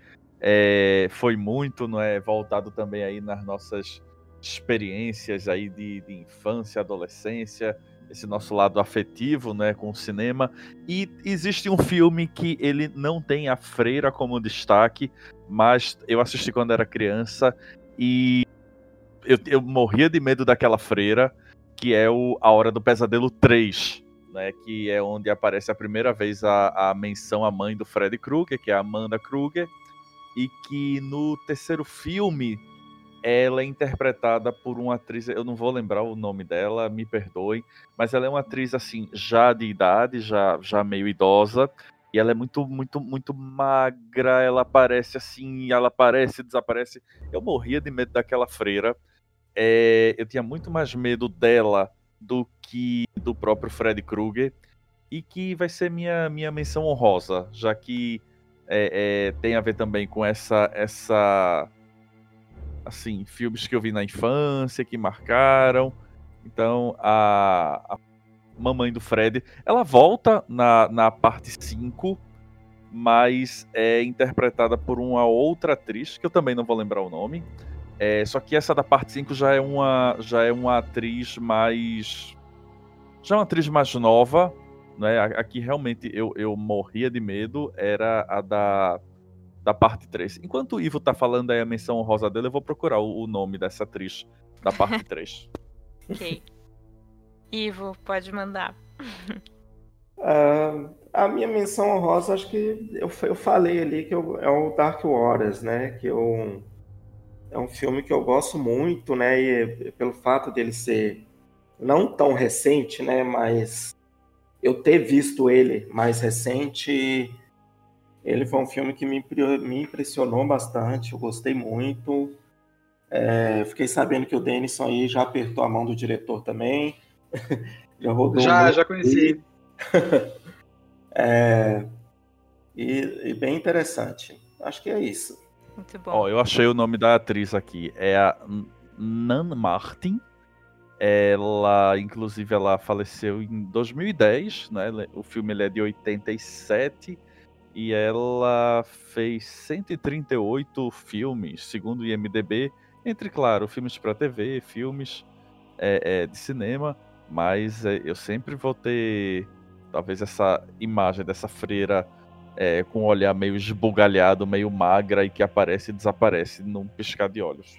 é, foi muito não é, voltado também aí nas nossas experiências aí de, de infância, adolescência, esse nosso lado afetivo, né, com o cinema. E existe um filme que ele não tem a freira como destaque, mas eu assisti quando era criança e eu, eu morria de medo daquela freira, que é o A Hora do Pesadelo 3. Né, que é onde aparece a primeira vez a, a menção à mãe do Freddy Krueger, que é a Amanda Krueger, e que no terceiro filme ela é interpretada por uma atriz, eu não vou lembrar o nome dela, me perdoem, mas ela é uma atriz assim, já de idade, já, já meio idosa, e ela é muito, muito, muito magra, ela aparece assim, ela aparece, desaparece. Eu morria de medo daquela freira. É, eu tinha muito mais medo dela do que do próprio Fred Krueger. e que vai ser minha, minha menção honrosa, já que é, é, tem a ver também com essa, essa. Assim, filmes que eu vi na infância, que marcaram. Então, a, a Mamãe do Fred, ela volta na, na parte 5, mas é interpretada por uma outra atriz, que eu também não vou lembrar o nome. É, só que essa da parte 5 já é uma já é uma atriz mais já é uma atriz mais nova, né? Aqui realmente eu, eu morria de medo, era a da da parte 3. Enquanto o Ivo tá falando aí a menção rosa dele, eu vou procurar o, o nome dessa atriz da parte 3. ok. Ivo, pode mandar. Uh, a minha menção honrosa, acho que eu, eu falei ali que eu, é o Dark Waters, né? Que eu, é um filme que eu gosto muito, né? E pelo fato dele ser não tão recente, né? Mas eu ter visto ele mais recente, ele foi um filme que me, me impressionou bastante. Eu gostei muito. É, fiquei sabendo que o Denison aí já apertou a mão do diretor também. já rodou. Já, já conheci. é, e, e, bem interessante. Acho que é isso. Muito bom. Ó, eu achei o nome da atriz aqui. É a Nan Martin. Ela, inclusive, ela faleceu em 2010, né? O filme ele é de 87 e ela fez 138 filmes, segundo o IMDb, entre, claro, filmes para TV, filmes é, é, de cinema. Mas é, eu sempre vou ter talvez essa imagem dessa freira é, com um olhar meio esbugalhado, meio magra e que aparece e desaparece num piscar de olhos.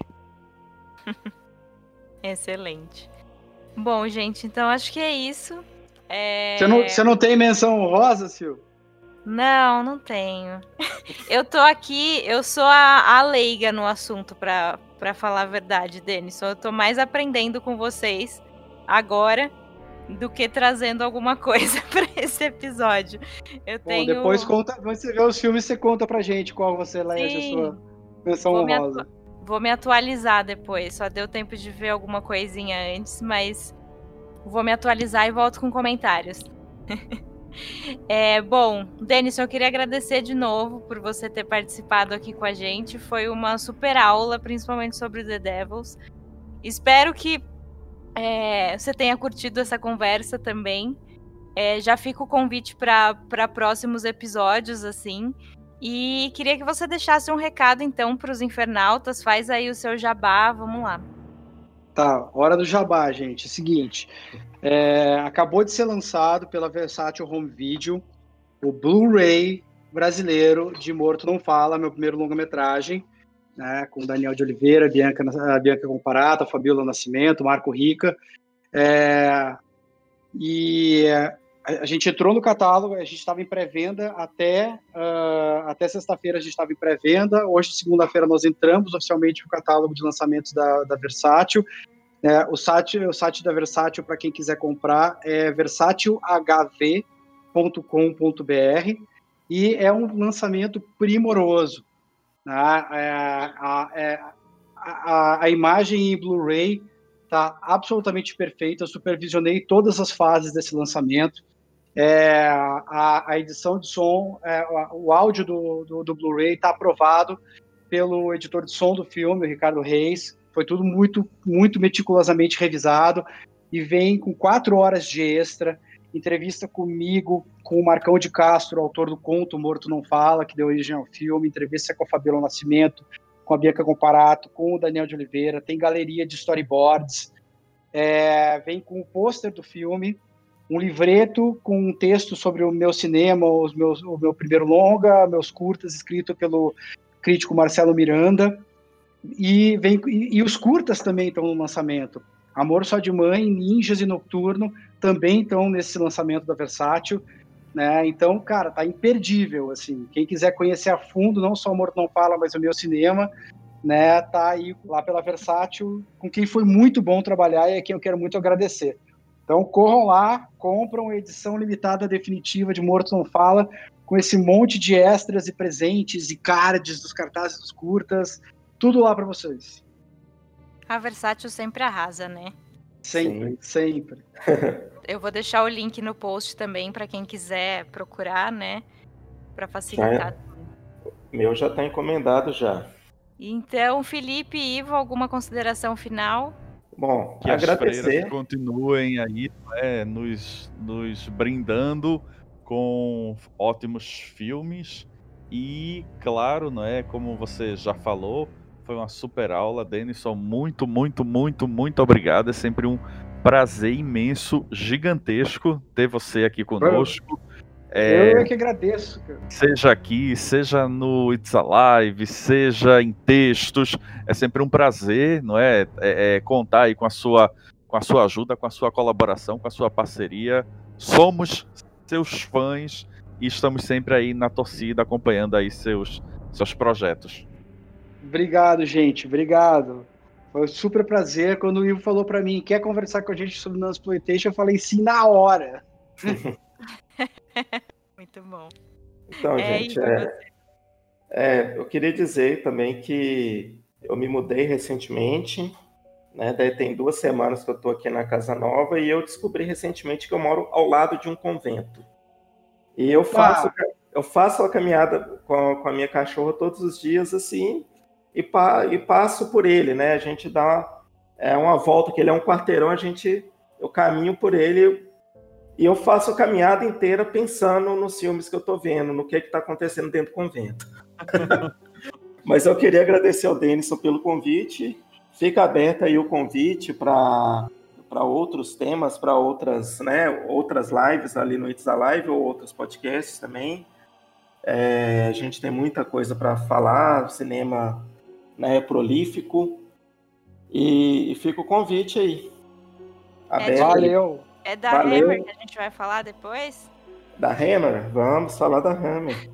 Excelente. Bom, gente, então acho que é isso. É... Você, não, você não tem menção rosa, Sil? Não, não tenho. eu tô aqui, eu sou a, a leiga no assunto, pra, pra falar a verdade, Denis. Eu tô mais aprendendo com vocês agora do que trazendo alguma coisa para esse episódio. Eu Bom, tenho. Depois conta, você vê os filmes, você conta pra gente qual você elege a sua menção vou honrosa. Vou me atualizar depois. Só deu tempo de ver alguma coisinha antes, mas vou me atualizar e volto com comentários. é, bom, Denis, eu queria agradecer de novo por você ter participado aqui com a gente. Foi uma super aula, principalmente sobre The Devils. Espero que é, você tenha curtido essa conversa também. É, já fica o convite para próximos episódios, assim. E queria que você deixasse um recado, então, para os infernautas. Faz aí o seu jabá, vamos lá. Tá, hora do jabá, gente. É seguinte, é, acabou de ser lançado pela Versátil Home Video o Blu-ray brasileiro de Morto Não Fala, meu primeiro longa-metragem né, com Daniel de Oliveira, Bianca, Bianca Comparato, Fabiola Nascimento, Marco Rica. É, e a, gente entrou no catálogo, a gente estava em pré-venda até, uh, até sexta-feira, a gente estava em pré-venda. Hoje, segunda-feira, nós entramos oficialmente no catálogo de lançamentos da, da Versátil. É, o, site, o site da Versátil, para quem quiser comprar, é versátilhv.com.br e é um lançamento primoroso. Né? A, é, a, a, a imagem em Blu-ray está absolutamente perfeita. Eu supervisionei todas as fases desse lançamento. É, a, a, edição de som, é, o áudio do, do, do Blu-ray está aprovado pelo editor de som do filme, o Ricardo Reis. Foi tudo muito, muito meticulosamente revisado e vem com quatro horas de extra entrevista comigo, com o Marcão de Castro, autor do conto Morto Não Fala, que deu origem ao filme, entrevista com a Fabiola Nascimento, com a Bianca Comparato, com o Daniel de Oliveira, tem galeria de storyboards, é, vem com o pôster do filme, um livreto com um texto sobre o meu cinema, os meus, o meu primeiro longa, meus curtas, escrito pelo crítico Marcelo Miranda, e, vem, e, e os curtas também estão no lançamento. Amor Só de Mãe, Ninjas e Noturno também estão nesse lançamento da Versátil. Né? Então, cara, tá imperdível, assim. Quem quiser conhecer a fundo, não só o Não Fala, mas o meu cinema, né, tá aí lá pela Versátil, com quem foi muito bom trabalhar e a quem eu quero muito agradecer. Então, corram lá, compram a edição limitada definitiva de Morto Não Fala, com esse monte de extras e presentes e cards dos cartazes dos curtas, tudo lá para vocês. A Versátil sempre arrasa, né? Sempre, Sim. sempre. Eu vou deixar o link no post também para quem quiser procurar, né? Para facilitar. Já, meu já está encomendado já. Então, Felipe e Ivo, alguma consideração final? Bom, que agradecer. As continuem aí né, nos, nos brindando com ótimos filmes e, claro, não é como você já falou, foi uma super aula, Denison. Muito, muito, muito, muito obrigado. É sempre um prazer imenso, gigantesco ter você aqui conosco. É, eu é que agradeço. Cara. Seja aqui, seja no It's Alive, seja em textos, é sempre um prazer, não é? é, é contar aí com a sua com a sua ajuda, com a sua colaboração, com a sua parceria. Somos seus fãs e estamos sempre aí na torcida acompanhando aí seus seus projetos. Obrigado, gente. Obrigado. Foi um super prazer. Quando o Ivo falou para mim, quer conversar com a gente sobre Nanosploitation, eu falei sim na hora. Muito bom. Então, é, gente, é, é, eu queria dizer também que eu me mudei recentemente, né? Daí tem duas semanas que eu estou aqui na Casa Nova e eu descobri recentemente que eu moro ao lado de um convento. E eu faço, eu faço a caminhada com a, com a, minha cachorra todos os dias, assim, e, pa, e passo por ele, né? A gente dá é, uma volta, que ele é um quarteirão, a gente, eu caminho por ele e eu faço a caminhada inteira pensando nos filmes que eu estou vendo, no que está acontecendo dentro do convento. Mas eu queria agradecer ao Denison pelo convite. Fica aberto aí o convite para para outros temas, para outras, né, outras lives ali no It's Live ou outros podcasts também. É, a gente tem muita coisa para falar, o cinema né, é prolífico. E, e fica o convite aí. Aberto. É, valeu! É da Valeu. Hammer que a gente vai falar depois? Da Hammer? Vamos falar da Hammer.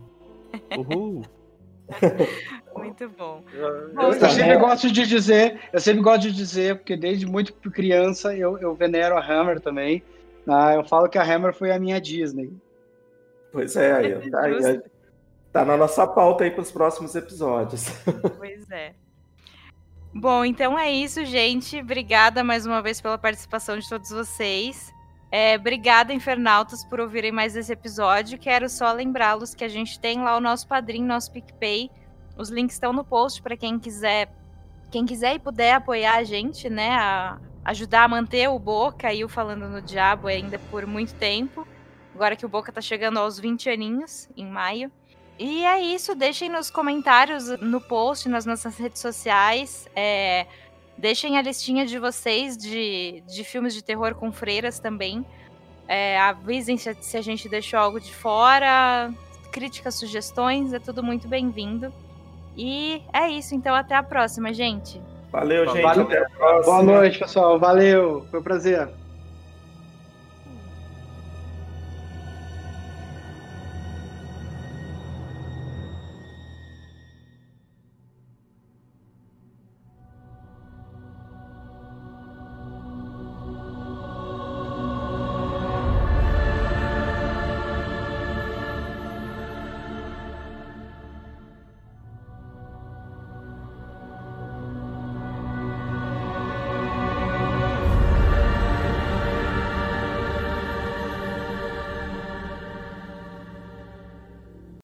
Uhul! Muito bom. Eu, eu, sempre gosto de dizer, eu sempre gosto de dizer, porque desde muito criança eu, eu venero a Hammer também. Ah, eu falo que a Hammer foi a minha Disney. Pois é, aí, tá, aí, tá na nossa pauta aí para os próximos episódios. Pois é. Bom, então é isso, gente. Obrigada mais uma vez pela participação de todos vocês. É, obrigada, Infernautas, por ouvirem mais esse episódio. Quero só lembrá-los que a gente tem lá o nosso padrinho, nosso PicPay. Os links estão no post para quem quiser, quem quiser e puder apoiar a gente, né? A ajudar a manter o Boca e o Falando no Diabo ainda por muito tempo. Agora que o Boca tá chegando aos 20 aninhos, em maio. E é isso, deixem nos comentários no post, nas nossas redes sociais. É, Deixem a listinha de vocês de, de filmes de terror com freiras também. É, avisem se, se a gente deixou algo de fora. Críticas, sugestões, é tudo muito bem-vindo. E é isso, então até a próxima, gente. Valeu, gente. Valeu. Até a próxima. Boa noite, pessoal. Valeu. Foi um prazer.